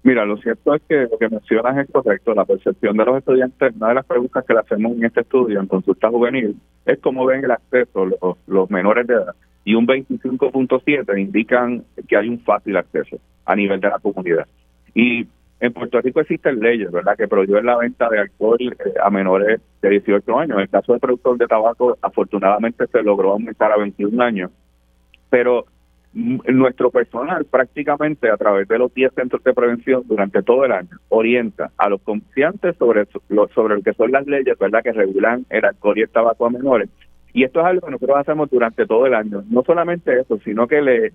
Mira, lo cierto es que lo que mencionas es correcto. La percepción de los estudiantes, una de las preguntas que le hacemos en este estudio, en consulta juvenil, es cómo ven el acceso los, menores de edad. Y un 25.7 indican que hay un fácil acceso a nivel de la comunidad. Y en Puerto Rico existen leyes, ¿verdad?, que prohíben la venta de alcohol eh, a menores de 18 años. En el caso del productor de tabaco, afortunadamente se logró aumentar a 21 años. Pero nuestro personal prácticamente a través de los 10 centros de prevención durante todo el año orienta a los comerciantes sobre sobre lo que son las leyes verdad que regulan el alcohol y el tabaco a menores y esto es algo que nosotros hacemos durante todo el año no solamente eso sino que le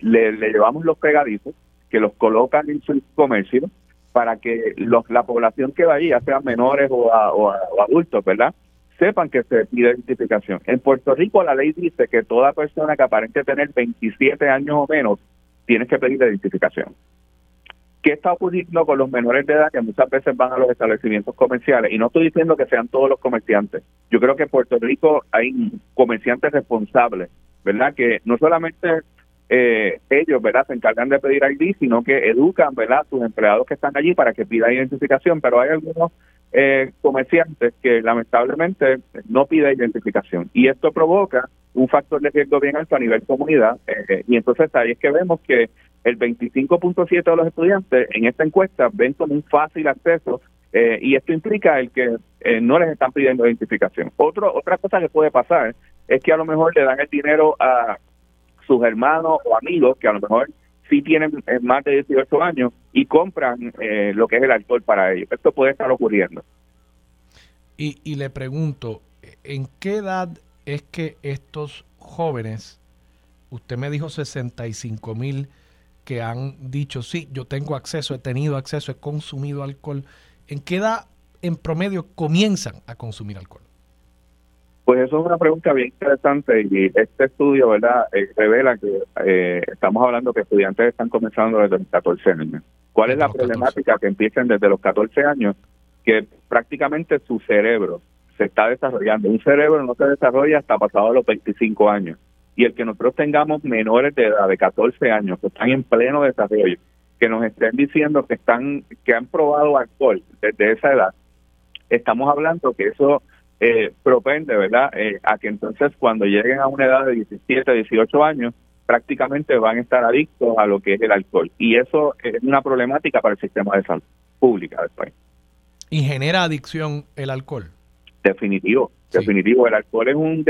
le, llevamos los pegadizos que los colocan en su comercio para que los, la población que va allí, ya sean menores o, o adultos, ¿verdad? sepan que se pide identificación. En Puerto Rico la ley dice que toda persona que aparente tener 27 años o menos tiene que pedir identificación. ¿Qué está ocurriendo con los menores de edad que muchas veces van a los establecimientos comerciales? Y no estoy diciendo que sean todos los comerciantes. Yo creo que en Puerto Rico hay comerciantes responsables, ¿verdad? Que no solamente eh, ellos, ¿verdad? Se encargan de pedir ID, sino que educan, ¿verdad? Sus empleados que están allí para que pidan identificación, pero hay algunos eh, comerciantes que lamentablemente no piden identificación y esto provoca un factor de riesgo bien alto a nivel comunidad eh, y entonces ahí es que vemos que el 25.7 de los estudiantes en esta encuesta ven como un fácil acceso eh, y esto implica el que no les están pidiendo identificación. Otro, otra cosa que puede pasar es que a lo mejor le dan el dinero a sus hermanos o amigos que a lo mejor sí tienen eh, más de 18 años y compran eh, lo que es el alcohol para ellos. Esto puede estar ocurriendo. Y, y le pregunto, ¿en qué edad es que estos jóvenes, usted me dijo 65 mil que han dicho, sí, yo tengo acceso, he tenido acceso, he consumido alcohol, ¿en qué edad en promedio comienzan a consumir alcohol? Pues eso es una pregunta bien interesante y este estudio, ¿verdad?, eh, revela que eh, estamos hablando que estudiantes están comenzando desde los 14 años. ¿Cuál es la problemática? Que empiecen desde los 14 años, que prácticamente su cerebro se está desarrollando. Un cerebro no se desarrolla hasta pasados los 25 años. Y el que nosotros tengamos menores de edad de 14 años que están en pleno desarrollo, que nos estén diciendo que están que han probado alcohol desde esa edad, estamos hablando que eso eh, propende, ¿verdad?, eh, a que entonces cuando lleguen a una edad de 17, 18 años, prácticamente van a estar adictos a lo que es el alcohol. Y eso es una problemática para el sistema de salud pública del país. ¿Y genera adicción el alcohol? Definitivo, definitivo. El alcohol es un...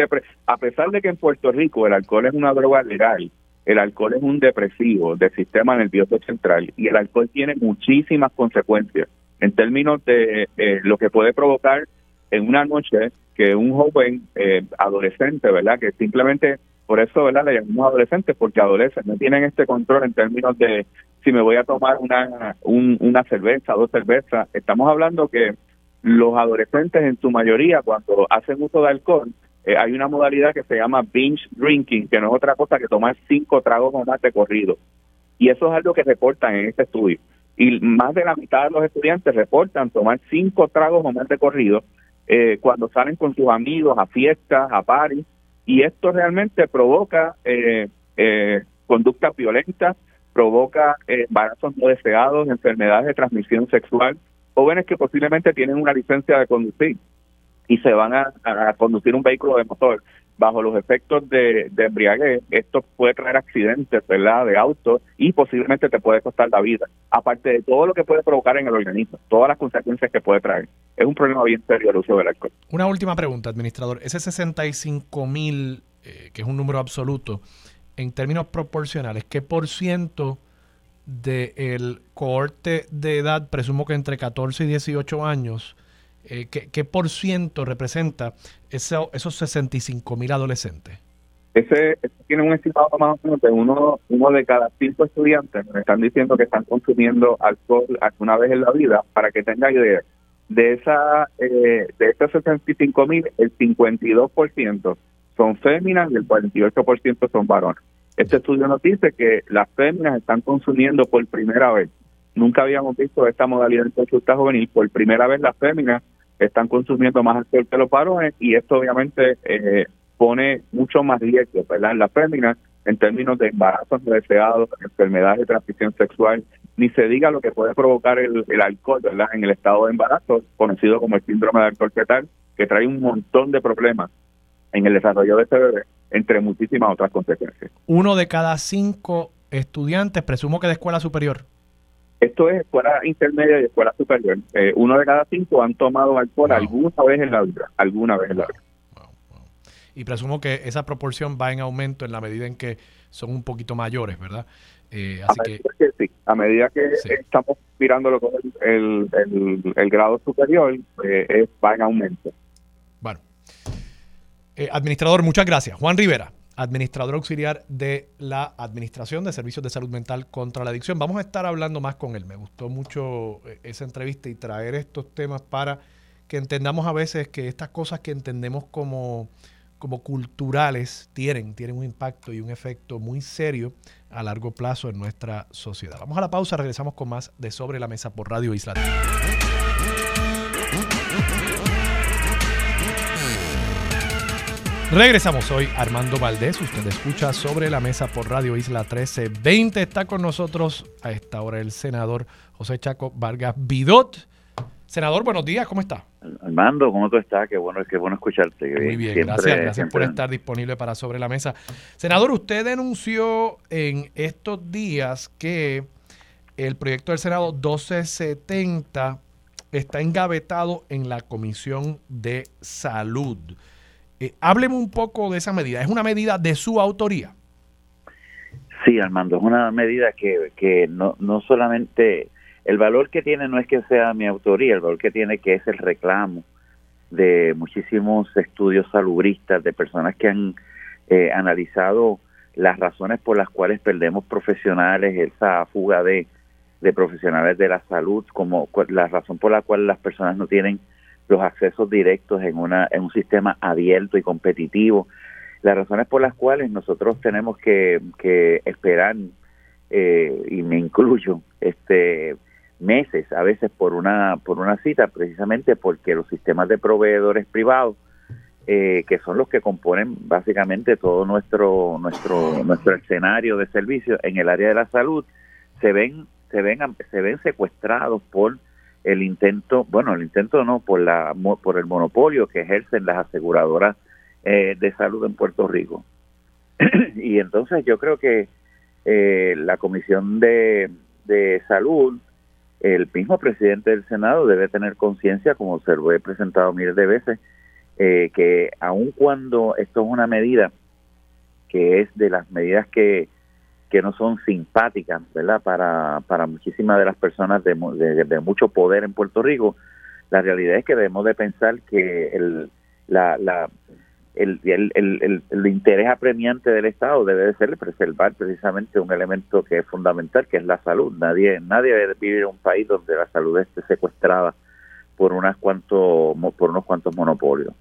A pesar de que en Puerto Rico el alcohol es una droga legal, el alcohol es un depresivo del sistema nervioso central y el alcohol tiene muchísimas consecuencias en términos de eh, lo que puede provocar en una noche que un joven eh, adolescente, ¿verdad? Que simplemente, por eso, ¿verdad? Le llamamos adolescentes, porque adolescentes no tienen este control en términos de si me voy a tomar una, una cerveza, dos cervezas. Estamos hablando que los adolescentes en su mayoría, cuando hacen uso de alcohol, eh, hay una modalidad que se llama binge drinking, que no es otra cosa que tomar cinco tragos o más de corrido. Y eso es algo que reportan en este estudio. Y más de la mitad de los estudiantes reportan tomar cinco tragos o más de corrido eh, cuando salen con sus amigos a fiestas, a paris, y esto realmente provoca eh, eh, conductas violentas, provoca embarazos no deseados, enfermedades de transmisión sexual, jóvenes que posiblemente tienen una licencia de conducir y se van a conducir un vehículo de motor bajo los efectos de, de embriaguez, esto puede traer accidentes, ¿verdad?, de auto y posiblemente te puede costar la vida. Aparte de todo lo que puede provocar en el organismo, todas las consecuencias que puede traer. Es un problema bien serio el uso del alcohol. Una última pregunta, administrador. Ese 65 mil, eh, que es un número absoluto, en términos proporcionales, ¿qué por ciento del cohorte de edad, presumo que entre 14 y 18 años, eh, ¿qué, por ciento representa eso, esos 65 mil adolescentes? Ese, tiene un estimado más o menos de uno, uno de cada cinco estudiantes me están diciendo que están consumiendo alcohol alguna vez en la vida. Para que tenga idea, de esa eh, de esos 65 mil, el 52% son féminas y el 48% son varones. Este estudio nos dice que las féminas están consumiendo por primera vez Nunca habíamos visto esta modalidad de consulta juvenil. Por primera vez las féminas están consumiendo más alcohol que los varones y esto obviamente eh, pone mucho más riesgo ¿verdad? en las féminas en términos de embarazos no deseados, enfermedades de transmisión sexual, ni se diga lo que puede provocar el, alcohol ¿verdad? en el estado de embarazo, conocido como el síndrome de alcohol fetal, que trae un montón de problemas en el desarrollo de este bebé, entre muchísimas otras consecuencias. Uno de cada cinco estudiantes, presumo que de escuela superior, esto es escuela intermedia y escuela superior. Eh, uno de cada cinco han tomado alcohol alguna vez en la vida. Alguna vez en la vida. Y presumo que esa proporción va en aumento en la medida en que son un poquito mayores, ¿verdad? Eh, así a que, sí. A medida que estamos mirándolo con el, el, grado superior, eh, va en aumento. Bueno. administrador, muchas gracias. Juan Rivera administrador auxiliar de la Administración de Servicios de Salud Mental contra la Adicción. Vamos a estar hablando más con él. Me gustó mucho eh, esa entrevista y traer estos temas para que entendamos a veces que estas cosas que entendemos como, como culturales tienen, tienen un impacto y un efecto muy serio a largo plazo en nuestra sociedad. Vamos a la pausa, regresamos con más de Sobre la Mesa por Radio Isla. Regresamos hoy, Armando Valdés. Usted escucha sobre la mesa por Radio Isla 1320. Está con nosotros a esta hora el senador José Chaco Vargas Vidot. Senador, buenos días, ¿cómo está? Armando, ¿cómo tú estás? Qué bueno, qué bueno escucharte. Muy bien, gracias, gracias por estar disponible para Sobre la Mesa. Senador, usted denunció en estos días que el proyecto del Senado 1270 está engavetado en la Comisión de Salud. Eh, hábleme un poco de esa medida. ¿Es una medida de su autoría? Sí, Armando, es una medida que, que no, no solamente el valor que tiene no es que sea mi autoría, el valor que tiene que es el reclamo de muchísimos estudios salubristas, de personas que han eh, analizado las razones por las cuales perdemos profesionales, esa fuga de, de profesionales de la salud, como la razón por la cual las personas no tienen los accesos directos en, una, en un sistema abierto y competitivo. Las razones por las cuales nosotros tenemos que, esperar, eh, y me incluyo, este meses a veces por una por una cita precisamente porque los sistemas de proveedores privados eh, que son los que componen básicamente todo nuestro nuestro nuestro escenario de servicio en el área de la salud se ven se ven se ven secuestrados por el intento bueno el intento no por la por el monopolio que ejercen las aseguradoras eh, de salud en Puerto Rico. (clears throat) Y entonces yo creo que eh, la comisión de, de salud el mismo presidente del Senado debe tener conciencia como se lo he presentado miles de veces eh, que aun cuando esto es una medida que es de las medidas que, que no son simpáticas, ¿verdad? Para, para muchísimas de las personas de, de, mucho poder en Puerto Rico, la realidad es que debemos de pensar que el, la, la, el, el, el, el, interés apremiante del Estado debe de ser preservar precisamente un elemento que es fundamental, que es la salud. Nadie nadie debe vivir en un país donde la salud esté secuestrada por, unas cuantos, por unos cuantos monopolios.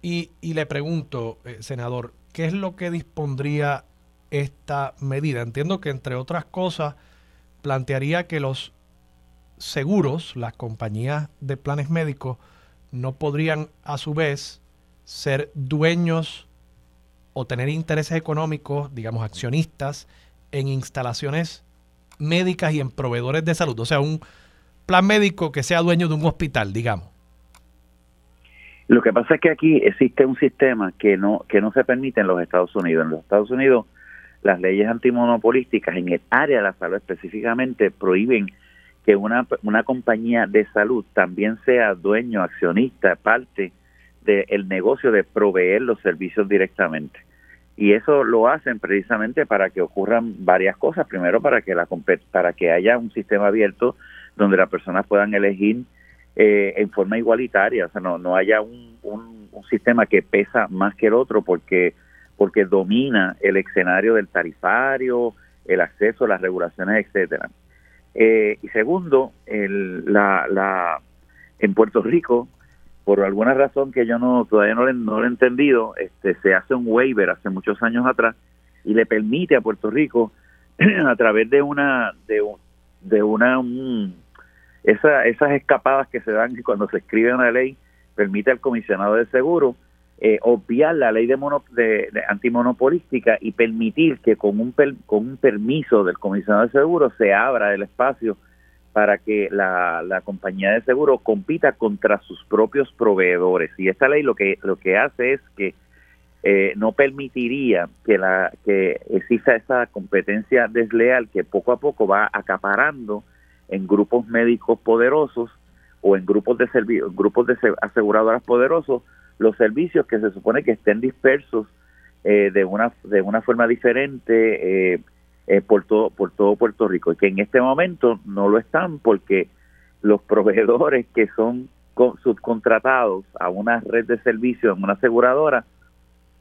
Y, y le pregunto, eh, senador, ¿qué es lo que dispondría esta medida? Entiendo que, entre otras cosas, plantearía que los seguros, las compañías de planes médicos, no podrían, a su vez, ser dueños o tener intereses económicos, digamos, accionistas en instalaciones médicas y en proveedores de salud. O sea, un plan médico que sea dueño de un hospital, digamos. Lo que pasa es que aquí existe un sistema que no que no se permite en los Estados Unidos. En los Estados Unidos las leyes antimonopolísticas en el área de la salud específicamente prohíben que una, una compañía de salud también sea dueño, accionista, parte del negocio de proveer los servicios directamente. Y eso lo hacen precisamente para que ocurran varias cosas. Primero, para que, la, para que haya un sistema abierto donde las personas puedan elegir eh, en forma igualitaria, o sea, no, no haya un, un, sistema que pesa más que el otro porque, porque domina el escenario del tarifario, el acceso, las regulaciones, etcétera. Eh, y segundo, el, la, la, en Puerto Rico, por alguna razón que yo no todavía no, no lo he entendido, este, se hace un waiver hace muchos años atrás y le permite a Puerto Rico (clears throat) a través de una de, de una un, esa, esas escapadas que se dan cuando se escribe una ley permite al comisionado de seguro eh, obviar la ley de, mono, de, antimonopolística y permitir que con un, con un permiso del comisionado de seguro se abra el espacio para que la, la compañía de seguro compita contra sus propios proveedores. Y esta ley lo que, lo que hace es que eh, no permitiría que, la, que exista esa competencia desleal que poco a poco va acaparando en grupos médicos poderosos o en grupos de grupos de aseguradoras poderosos los servicios que se supone que estén dispersos eh, de una de una forma diferente eh, eh, por todo por todo Puerto Rico y que en este momento no lo están porque los proveedores que son subcontratados a una red de servicios en una aseguradora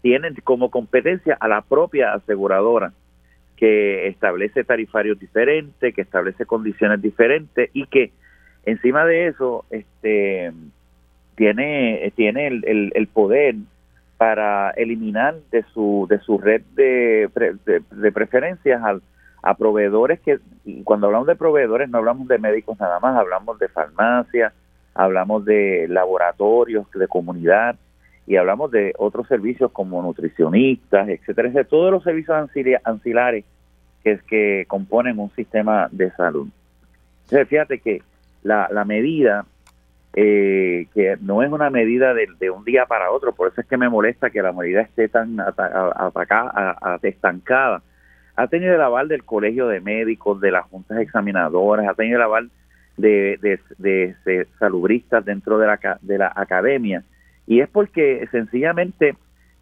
tienen como competencia a la propia aseguradora que establece tarifarios diferentes, que establece condiciones diferentes y que encima de eso este tiene tiene el, el, poder para eliminar de su de su red de, de, preferencias al, a proveedores que cuando hablamos de proveedores no hablamos de médicos nada más hablamos de farmacias hablamos de laboratorios de comunidad y hablamos de otros servicios como nutricionistas, etcétera, de todos los servicios ancilares que, que componen un sistema de salud. Entonces, fíjate que la, la medida, eh, que no es una medida de, de, un día para otro, por eso es que me molesta que la medida esté tan atacada, estancada. Ha tenido el aval del Colegio de Médicos, de las juntas examinadoras, ha tenido el aval de, de, de salubristas dentro de la, de la academia y es porque sencillamente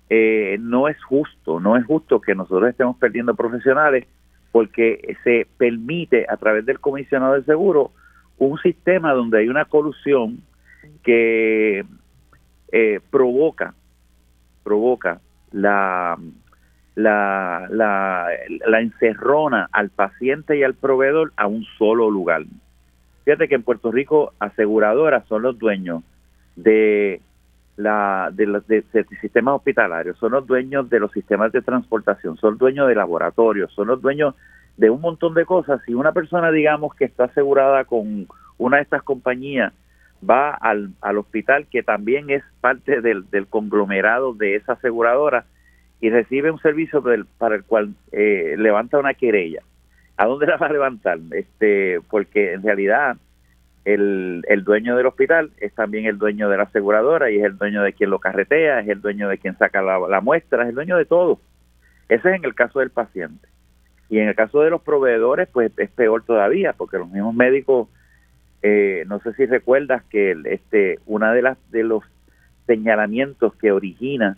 eh, no es justo, no es justo que nosotros estemos perdiendo profesionales porque se permite a través del comisionado de seguro un sistema donde hay una colusión que eh, provoca provoca la, la, la, la encerrona al paciente y al proveedor a un solo lugar. Fíjate que en Puerto Rico aseguradoras son los dueños de la, de los de, sistemas hospitalarios, son los dueños de los sistemas de transportación, son dueños de laboratorios, son los dueños de un montón de cosas. Si una persona, digamos, que está asegurada con una de estas compañías, va al, al hospital, que también es parte del, del conglomerado de esa aseguradora, y recibe un servicio para el cual eh, levanta una querella. ¿A dónde (laughs) la va a levantar? Este, porque en realidad el, el dueño del hospital es también el dueño de la aseguradora y es el dueño de quien lo carretea, es el dueño de quien saca la, muestra, es el dueño de todo. Ese es en el caso del paciente. Y en el caso de los proveedores, pues es peor todavía, porque los mismos médicos, eh, no sé si recuerdas que este, una de las de los señalamientos que origina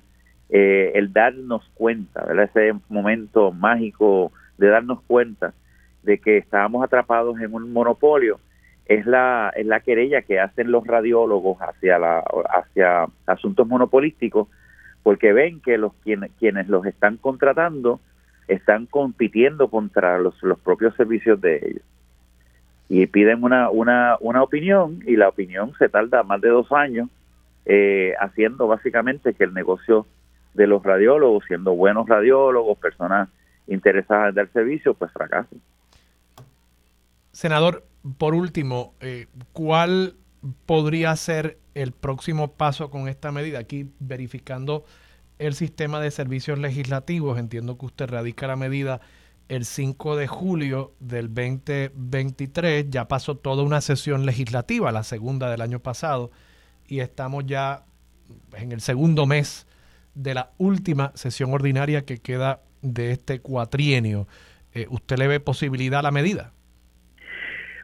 eh, el darnos cuenta, ¿verdad? ese momento mágico de darnos cuenta de que estábamos atrapados en un monopolio, es la, es la querella que hacen los radiólogos hacia, la, hacia asuntos monopolísticos, porque ven que los quienes, quienes los están contratando están compitiendo contra los, los propios servicios de ellos. Y piden una, una, una opinión y la opinión se tarda más de dos años eh, haciendo básicamente que el negocio de los radiólogos, siendo buenos radiólogos, personas interesadas en dar servicio, pues fracasen. Senador, por último, eh, ¿cuál podría ser el próximo paso con esta medida? Aquí verificando el sistema de servicios legislativos, entiendo que usted radica la medida el 5 de julio del 2023, ya pasó toda una sesión legislativa, la segunda del año pasado, y estamos ya en el segundo mes de la última sesión ordinaria que queda de este cuatrienio. Eh, ¿Usted le ve posibilidad a la medida?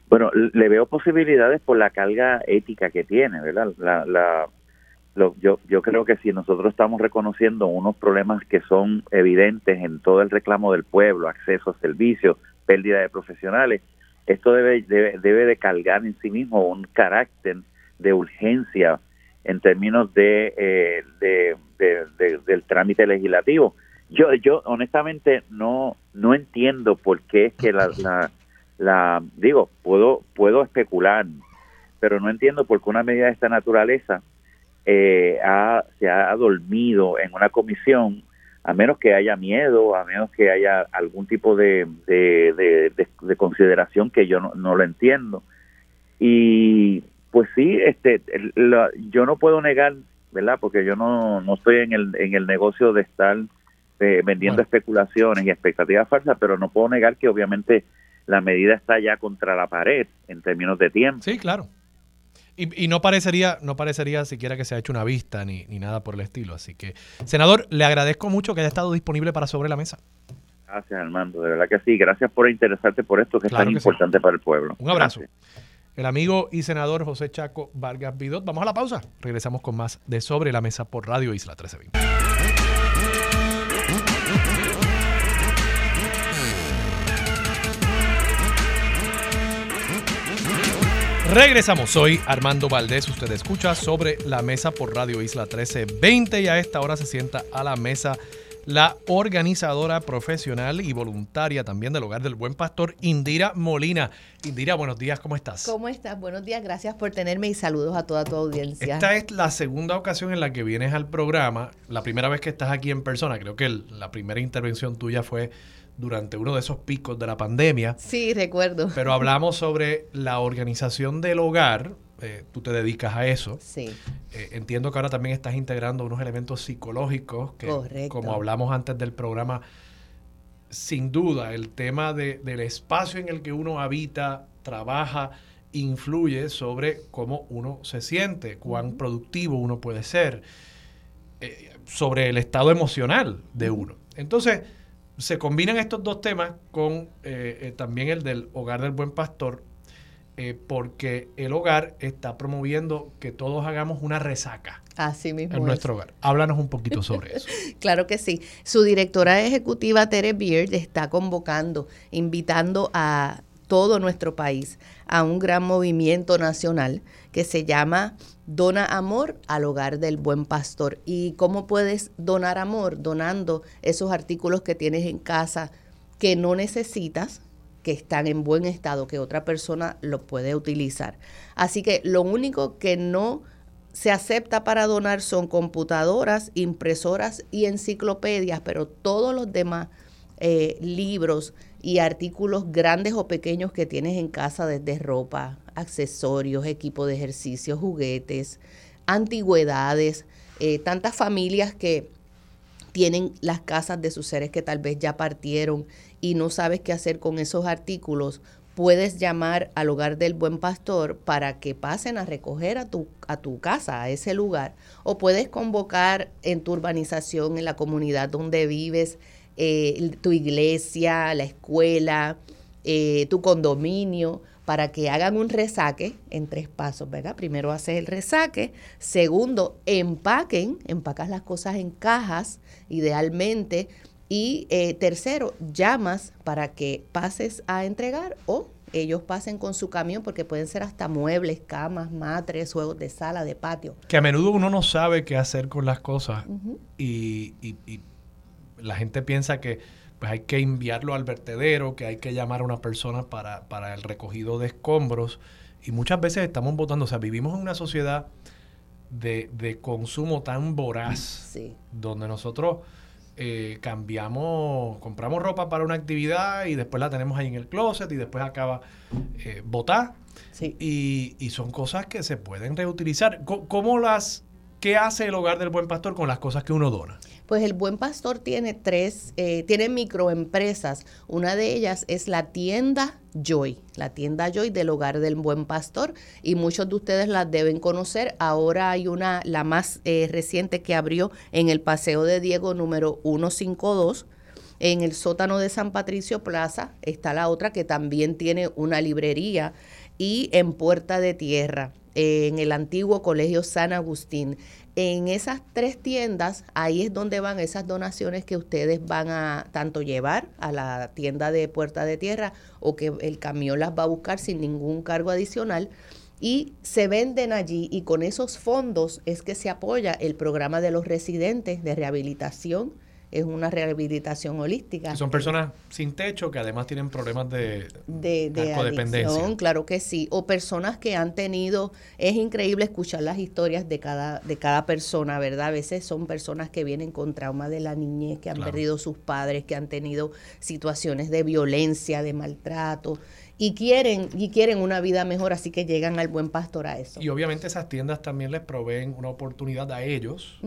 Bueno, le veo posibilidades por la carga ética que tiene, ¿verdad? La, la, yo, yo creo que si nosotros estamos reconociendo unos problemas que son evidentes en todo el reclamo del pueblo, acceso a servicios, pérdida de profesionales, esto debe, debe, debe de cargar en sí mismo un carácter de urgencia en términos eh, de, del trámite legislativo. Yo, yo honestamente no, no entiendo por qué es que la, la, digo, puedo, puedo especular, pero no entiendo por qué una medida de esta naturaleza eh, se ha dormido en una comisión, a menos que haya miedo, a menos que haya algún tipo de, de, consideración que yo no, no lo entiendo. Y pues sí, este, yo no puedo negar, ¿verdad? Porque yo no, no estoy en el, en el negocio de estar eh, vendiendo especulaciones y expectativas falsas, pero no puedo negar que obviamente la medida está ya contra la pared en términos de tiempo. Sí, claro. Y, y, no parecería, no parecería siquiera que se ha hecho una vista ni, ni, nada por el estilo. Así que, senador, le agradezco mucho que haya estado disponible para sobre la mesa. Gracias, Armando. De verdad que sí. Gracias por interesarte por esto que es tan importante para el pueblo. Un abrazo el amigo y senador José Chaco Vargas Vidot. Vamos a la pausa. Regresamos con más de Sobre la Mesa por Radio Isla 1320. Regresamos, soy Armando Valdés, usted escucha sobre la mesa por Radio Isla 1320 y a esta hora se sienta a la mesa la organizadora profesional y voluntaria también del Hogar del Buen Pastor, Indira Molina. Indira, buenos días, ¿cómo estás? ¿Cómo estás? Buenos días, gracias por tenerme y saludos a toda tu audiencia. Esta es la segunda ocasión en la que vienes al programa, la primera vez que estás aquí en persona, creo que la primera intervención tuya fue durante uno de esos picos de la pandemia. Sí, recuerdo. Pero hablamos sobre la organización del hogar, eh, tú te dedicas a eso. Sí. Eh, entiendo que ahora también estás integrando unos elementos psicológicos que, como hablamos antes del programa, sin duda el tema del espacio en el que uno habita, trabaja, influye sobre cómo uno se siente, cuán productivo uno puede ser, eh, sobre el estado emocional de uno. Entonces, se combinan estos dos temas con también el del hogar del buen pastor, eh, porque el hogar está promoviendo que todos hagamos una resaca. Así mismo. En nuestro hogar. Háblanos un poquito sobre eso. (laughs) claro que sí. Su directora ejecutiva, Tere Beard, está convocando, invitando a todo nuestro país a un gran movimiento nacional que se llama Dona Amor al Hogar del Buen Pastor. ¿Y cómo puedes donar amor? Donando esos artículos que tienes en casa que no necesitas, que están en buen estado, que otra persona lo puede utilizar. Así que lo único que no se acepta para donar son computadoras, impresoras y enciclopedias, pero todos los demás eh, libros y artículos grandes o pequeños que tienes en casa, desde ropa, accesorios, equipo de ejercicio, juguetes, antigüedades, eh, tantas familias que tienen las casas de sus seres que tal vez ya partieron y no sabes qué hacer con esos artículos, puedes llamar al hogar del buen pastor para que pasen a recoger a tu, a tu casa, a ese lugar, o puedes convocar en tu urbanización, en la comunidad donde vives, eh, tu iglesia, la escuela, eh, tu condominio, para que hagan un resaque en tres pasos, ¿verdad? Primero haces el resaque, segundo, empaquen, empacas las cosas en cajas, idealmente, y eh, tercero, llamas para que pases a entregar o ellos pasen con su camión porque pueden ser hasta muebles, camas, matres, juegos de sala, de patio. Que a menudo uno no sabe qué hacer con las cosas y, la gente piensa que pues hay que enviarlo al vertedero, que hay que llamar a una persona para, para el recogido de escombros y muchas veces estamos votando, o sea, vivimos en una sociedad de, de consumo tan voraz, donde nosotros eh, cambiamos, compramos ropa para una actividad y después la tenemos ahí en el closet y después acaba eh, botar. Y, y, son cosas que se pueden reutilizar. ¿Cómo las, qué hace el hogar del buen pastor con las cosas que uno dona? Pues el Buen Pastor tiene tres, eh, tiene microempresas. Una de ellas es la tienda Joy, la tienda Joy del Hogar del Buen Pastor. Y muchos de ustedes la deben conocer. Ahora hay una, la más eh, reciente que abrió en el Paseo de Diego número 152. En el sótano de San Patricio Plaza está la otra que también tiene una librería y en Puerta de Tierra, en el antiguo Colegio San Agustín. En esas tres tiendas, ahí es donde van esas donaciones que ustedes van a tanto llevar a la tienda de Puerta de Tierra o que el camión las va a buscar sin ningún cargo adicional. Y se venden allí y con esos fondos es que se apoya el programa de los residentes de rehabilitación es una rehabilitación holística. Son personas sin techo que además tienen problemas de, de, de adicción, claro que sí, o personas que han tenido, es increíble escuchar las historias de cada, de cada persona, ¿verdad? A veces son personas que vienen con trauma de la niñez, que han perdido sus padres, que han tenido situaciones de violencia, de maltrato y quieren y quieren una vida mejor, así que llegan al buen pastor a eso. Y obviamente esas tiendas también les proveen una oportunidad a ellos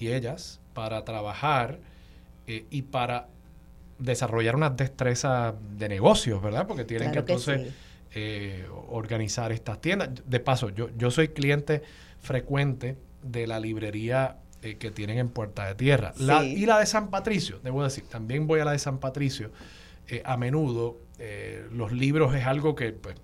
y ellas para trabajar eh, y para desarrollar unas destrezas de negocios, ¿verdad? Porque tienen que entonces eh, organizar estas tiendas. De paso, yo, yo soy cliente frecuente de la librería eh, que tienen en Puerta de Tierra. La, y la de San Patricio, debo decir, también voy a la de San Patricio. a menudo los libros es algo que, pues,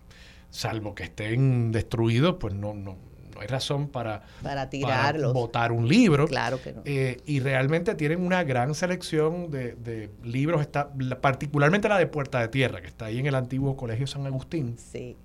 salvo que estén destruidos, pues no, no hay razón para, para tirarlos. votar un libro. Claro que no. Eh, y realmente tienen una gran selección de, libros, está, particularmente la de Puerta de Tierra, que está ahí en el antiguo Colegio San Agustín. Sí.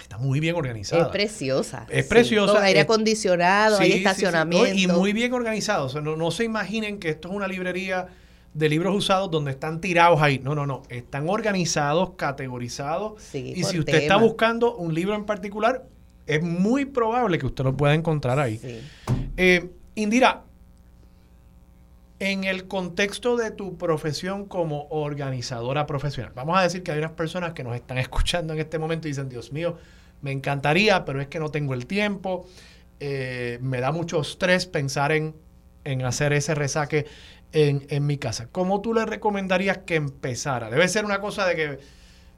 Está muy bien organizada. Es preciosa. Es preciosa. Con aire acondicionado, hay estacionamiento. y muy bien organizado. no, no se imaginen que esto es una librería de libros usados donde están tirados ahí. No, no, no. Están organizados, categorizados. y si usted está buscando un libro en particular, es muy probable que usted lo pueda encontrar ahí. Eh, Indira, en el contexto de tu profesión como organizadora profesional, vamos a decir que hay unas personas que nos están (laughs) escuchando en este momento y dicen, Dios mío, me encantaría, pero es que no tengo el tiempo, eh, me da mucho estrés pensar en, en hacer ese resaque en, en, mi casa. ¿Cómo tú le recomendarías que empezara? ¿Debe ser una cosa de que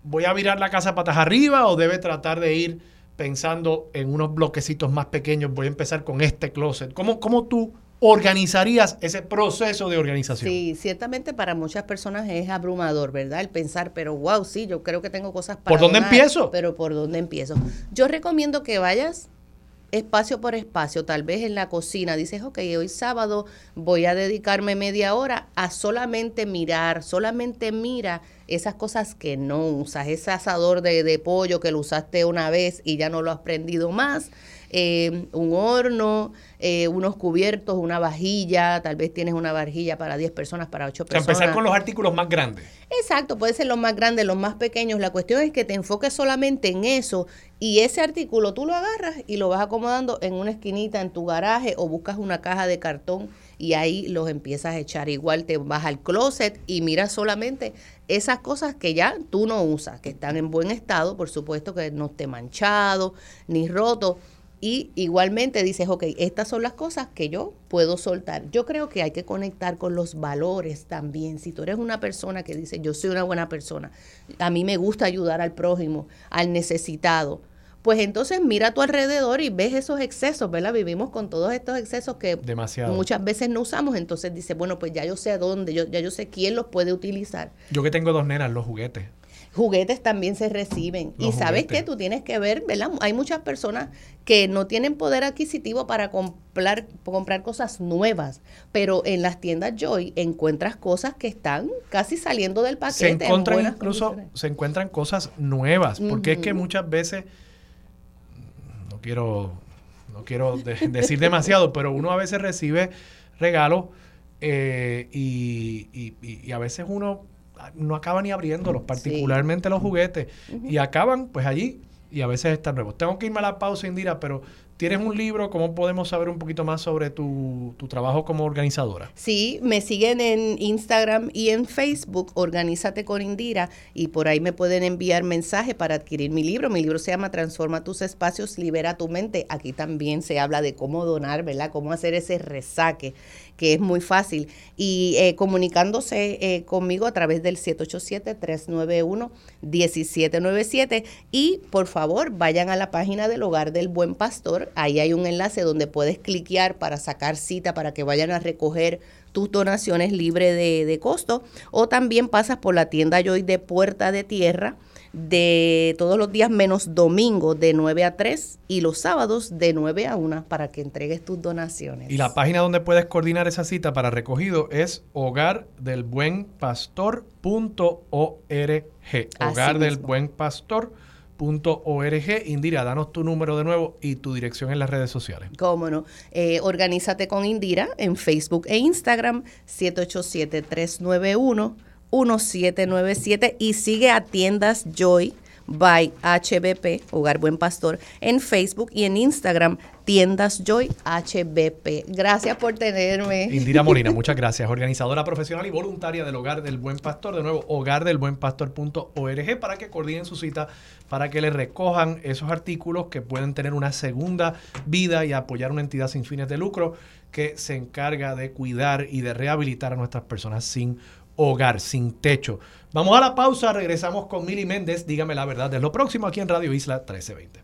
voy a virar la casa patas arriba o debe tratar de ir pensando en unos bloquecitos más pequeños, voy a empezar con este closet. ¿Cómo, cómo tú organizarías ese proceso de organización? Sí, ciertamente para muchas personas es abrumador, ¿verdad? El pensar, pero wow, sí, yo creo que tengo cosas para... ¿Por dónde empiezo? Pero ¿por dónde empiezo? Yo recomiendo que vayas espacio por espacio, tal vez en la cocina, dices, ok, hoy sábado voy a dedicarme media hora a solamente mirar, solamente mira esas cosas que no usas, ese asador de, de pollo que lo usaste una vez y ya no lo has prendido más, eh, un horno, eh, unos cubiertos, una vajilla, tal vez tienes una vajilla para 10 personas, para 8 personas. empezar con los artículos más grandes. Exacto, puede ser los más grandes, los más pequeños. La cuestión es que te enfoques solamente en eso y ese artículo tú lo agarras y lo vas acomodando en una esquinita en tu garaje o buscas una caja de cartón y ahí los empiezas a echar. Igual te vas al closet y miras solamente esas cosas que ya tú no usas, que están en buen estado, por supuesto que no esté manchado ni roto y igualmente dices, ok, estas son las cosas que yo puedo soltar. Yo creo que hay que conectar con los valores también. Si tú eres una persona que dice, yo soy una buena persona, a mí me gusta ayudar al prójimo, al necesitado, pues entonces mira a tu alrededor y ves esos excesos, ¿verdad? Vivimos con todos estos excesos que muchas veces no usamos, entonces dice, bueno, pues ya yo sé dónde, yo, ya yo sé quién los puede utilizar. Yo que tengo dos nenas, los juguetes juguetes también se reciben. y sabes que tú tienes que ver, ¿verdad? Hay muchas personas que no tienen poder adquisitivo para comprar, comprar cosas nuevas, pero en las tiendas Joy encuentras cosas que están casi saliendo del paquete. Se encuentran incluso, se encuentran cosas nuevas, porque es que muchas veces, no quiero, no quiero (laughs) decir demasiado, pero uno a veces recibe regalos eh, y, y a veces uno no acaba ni abriéndolos, particularmente los juguetes, y acaban pues allí y a veces están nuevos. Tengo que irme a la pausa, Indira, pero ¿Tienes un libro? ¿Cómo podemos saber un poquito más sobre tu, tu, trabajo como organizadora? Sí, me siguen en Instagram y en Facebook, Organízate con Indira, y por ahí me pueden enviar mensaje para adquirir mi libro. Mi libro se llama Transforma tus espacios, libera tu mente. Aquí también se habla de cómo donar, ¿verdad? Cómo hacer ese resaque que es muy fácil. Y eh, comunicándose eh, conmigo a través del 787-391-1797. Y por favor, vayan a la página del Hogar del Buen Pastor. Ahí hay un enlace donde puedes cliquear para sacar cita para que vayan a recoger tus donaciones libre de, de costo. O también pasas por la tienda Joy de Puerta de Tierra de todos los días menos domingo de 9 a 3 y los sábados de 9 a 1 para que entregues tus donaciones. Y la página donde puedes coordinar esa cita para recogido es hogardelbuenpastor.org. Hogar del Buen Pastor. Indira, danos tu número de nuevo y tu dirección en las redes sociales. Cómo no. Eh, organízate con Indira en Facebook e Instagram, 787-391. 1797 y sigue a Tiendas Joy by HBP, Hogar Buen Pastor, en Facebook y en Instagram, Tiendas Joy HBP. Gracias por tenerme. Indira Molina, muchas gracias. Organizadora profesional y voluntaria del Hogar del Buen Pastor. De nuevo, hogardelbuenpastor.org para que coordinen su cita, para que le recojan esos artículos que pueden tener una segunda vida y apoyar una entidad sin fines de lucro que se encarga de cuidar y de rehabilitar a nuestras personas sin hogar sin techo. Vamos a la pausa, regresamos con Mili Méndez, dígame la verdad, de lo próximo aquí en Radio Isla 1320.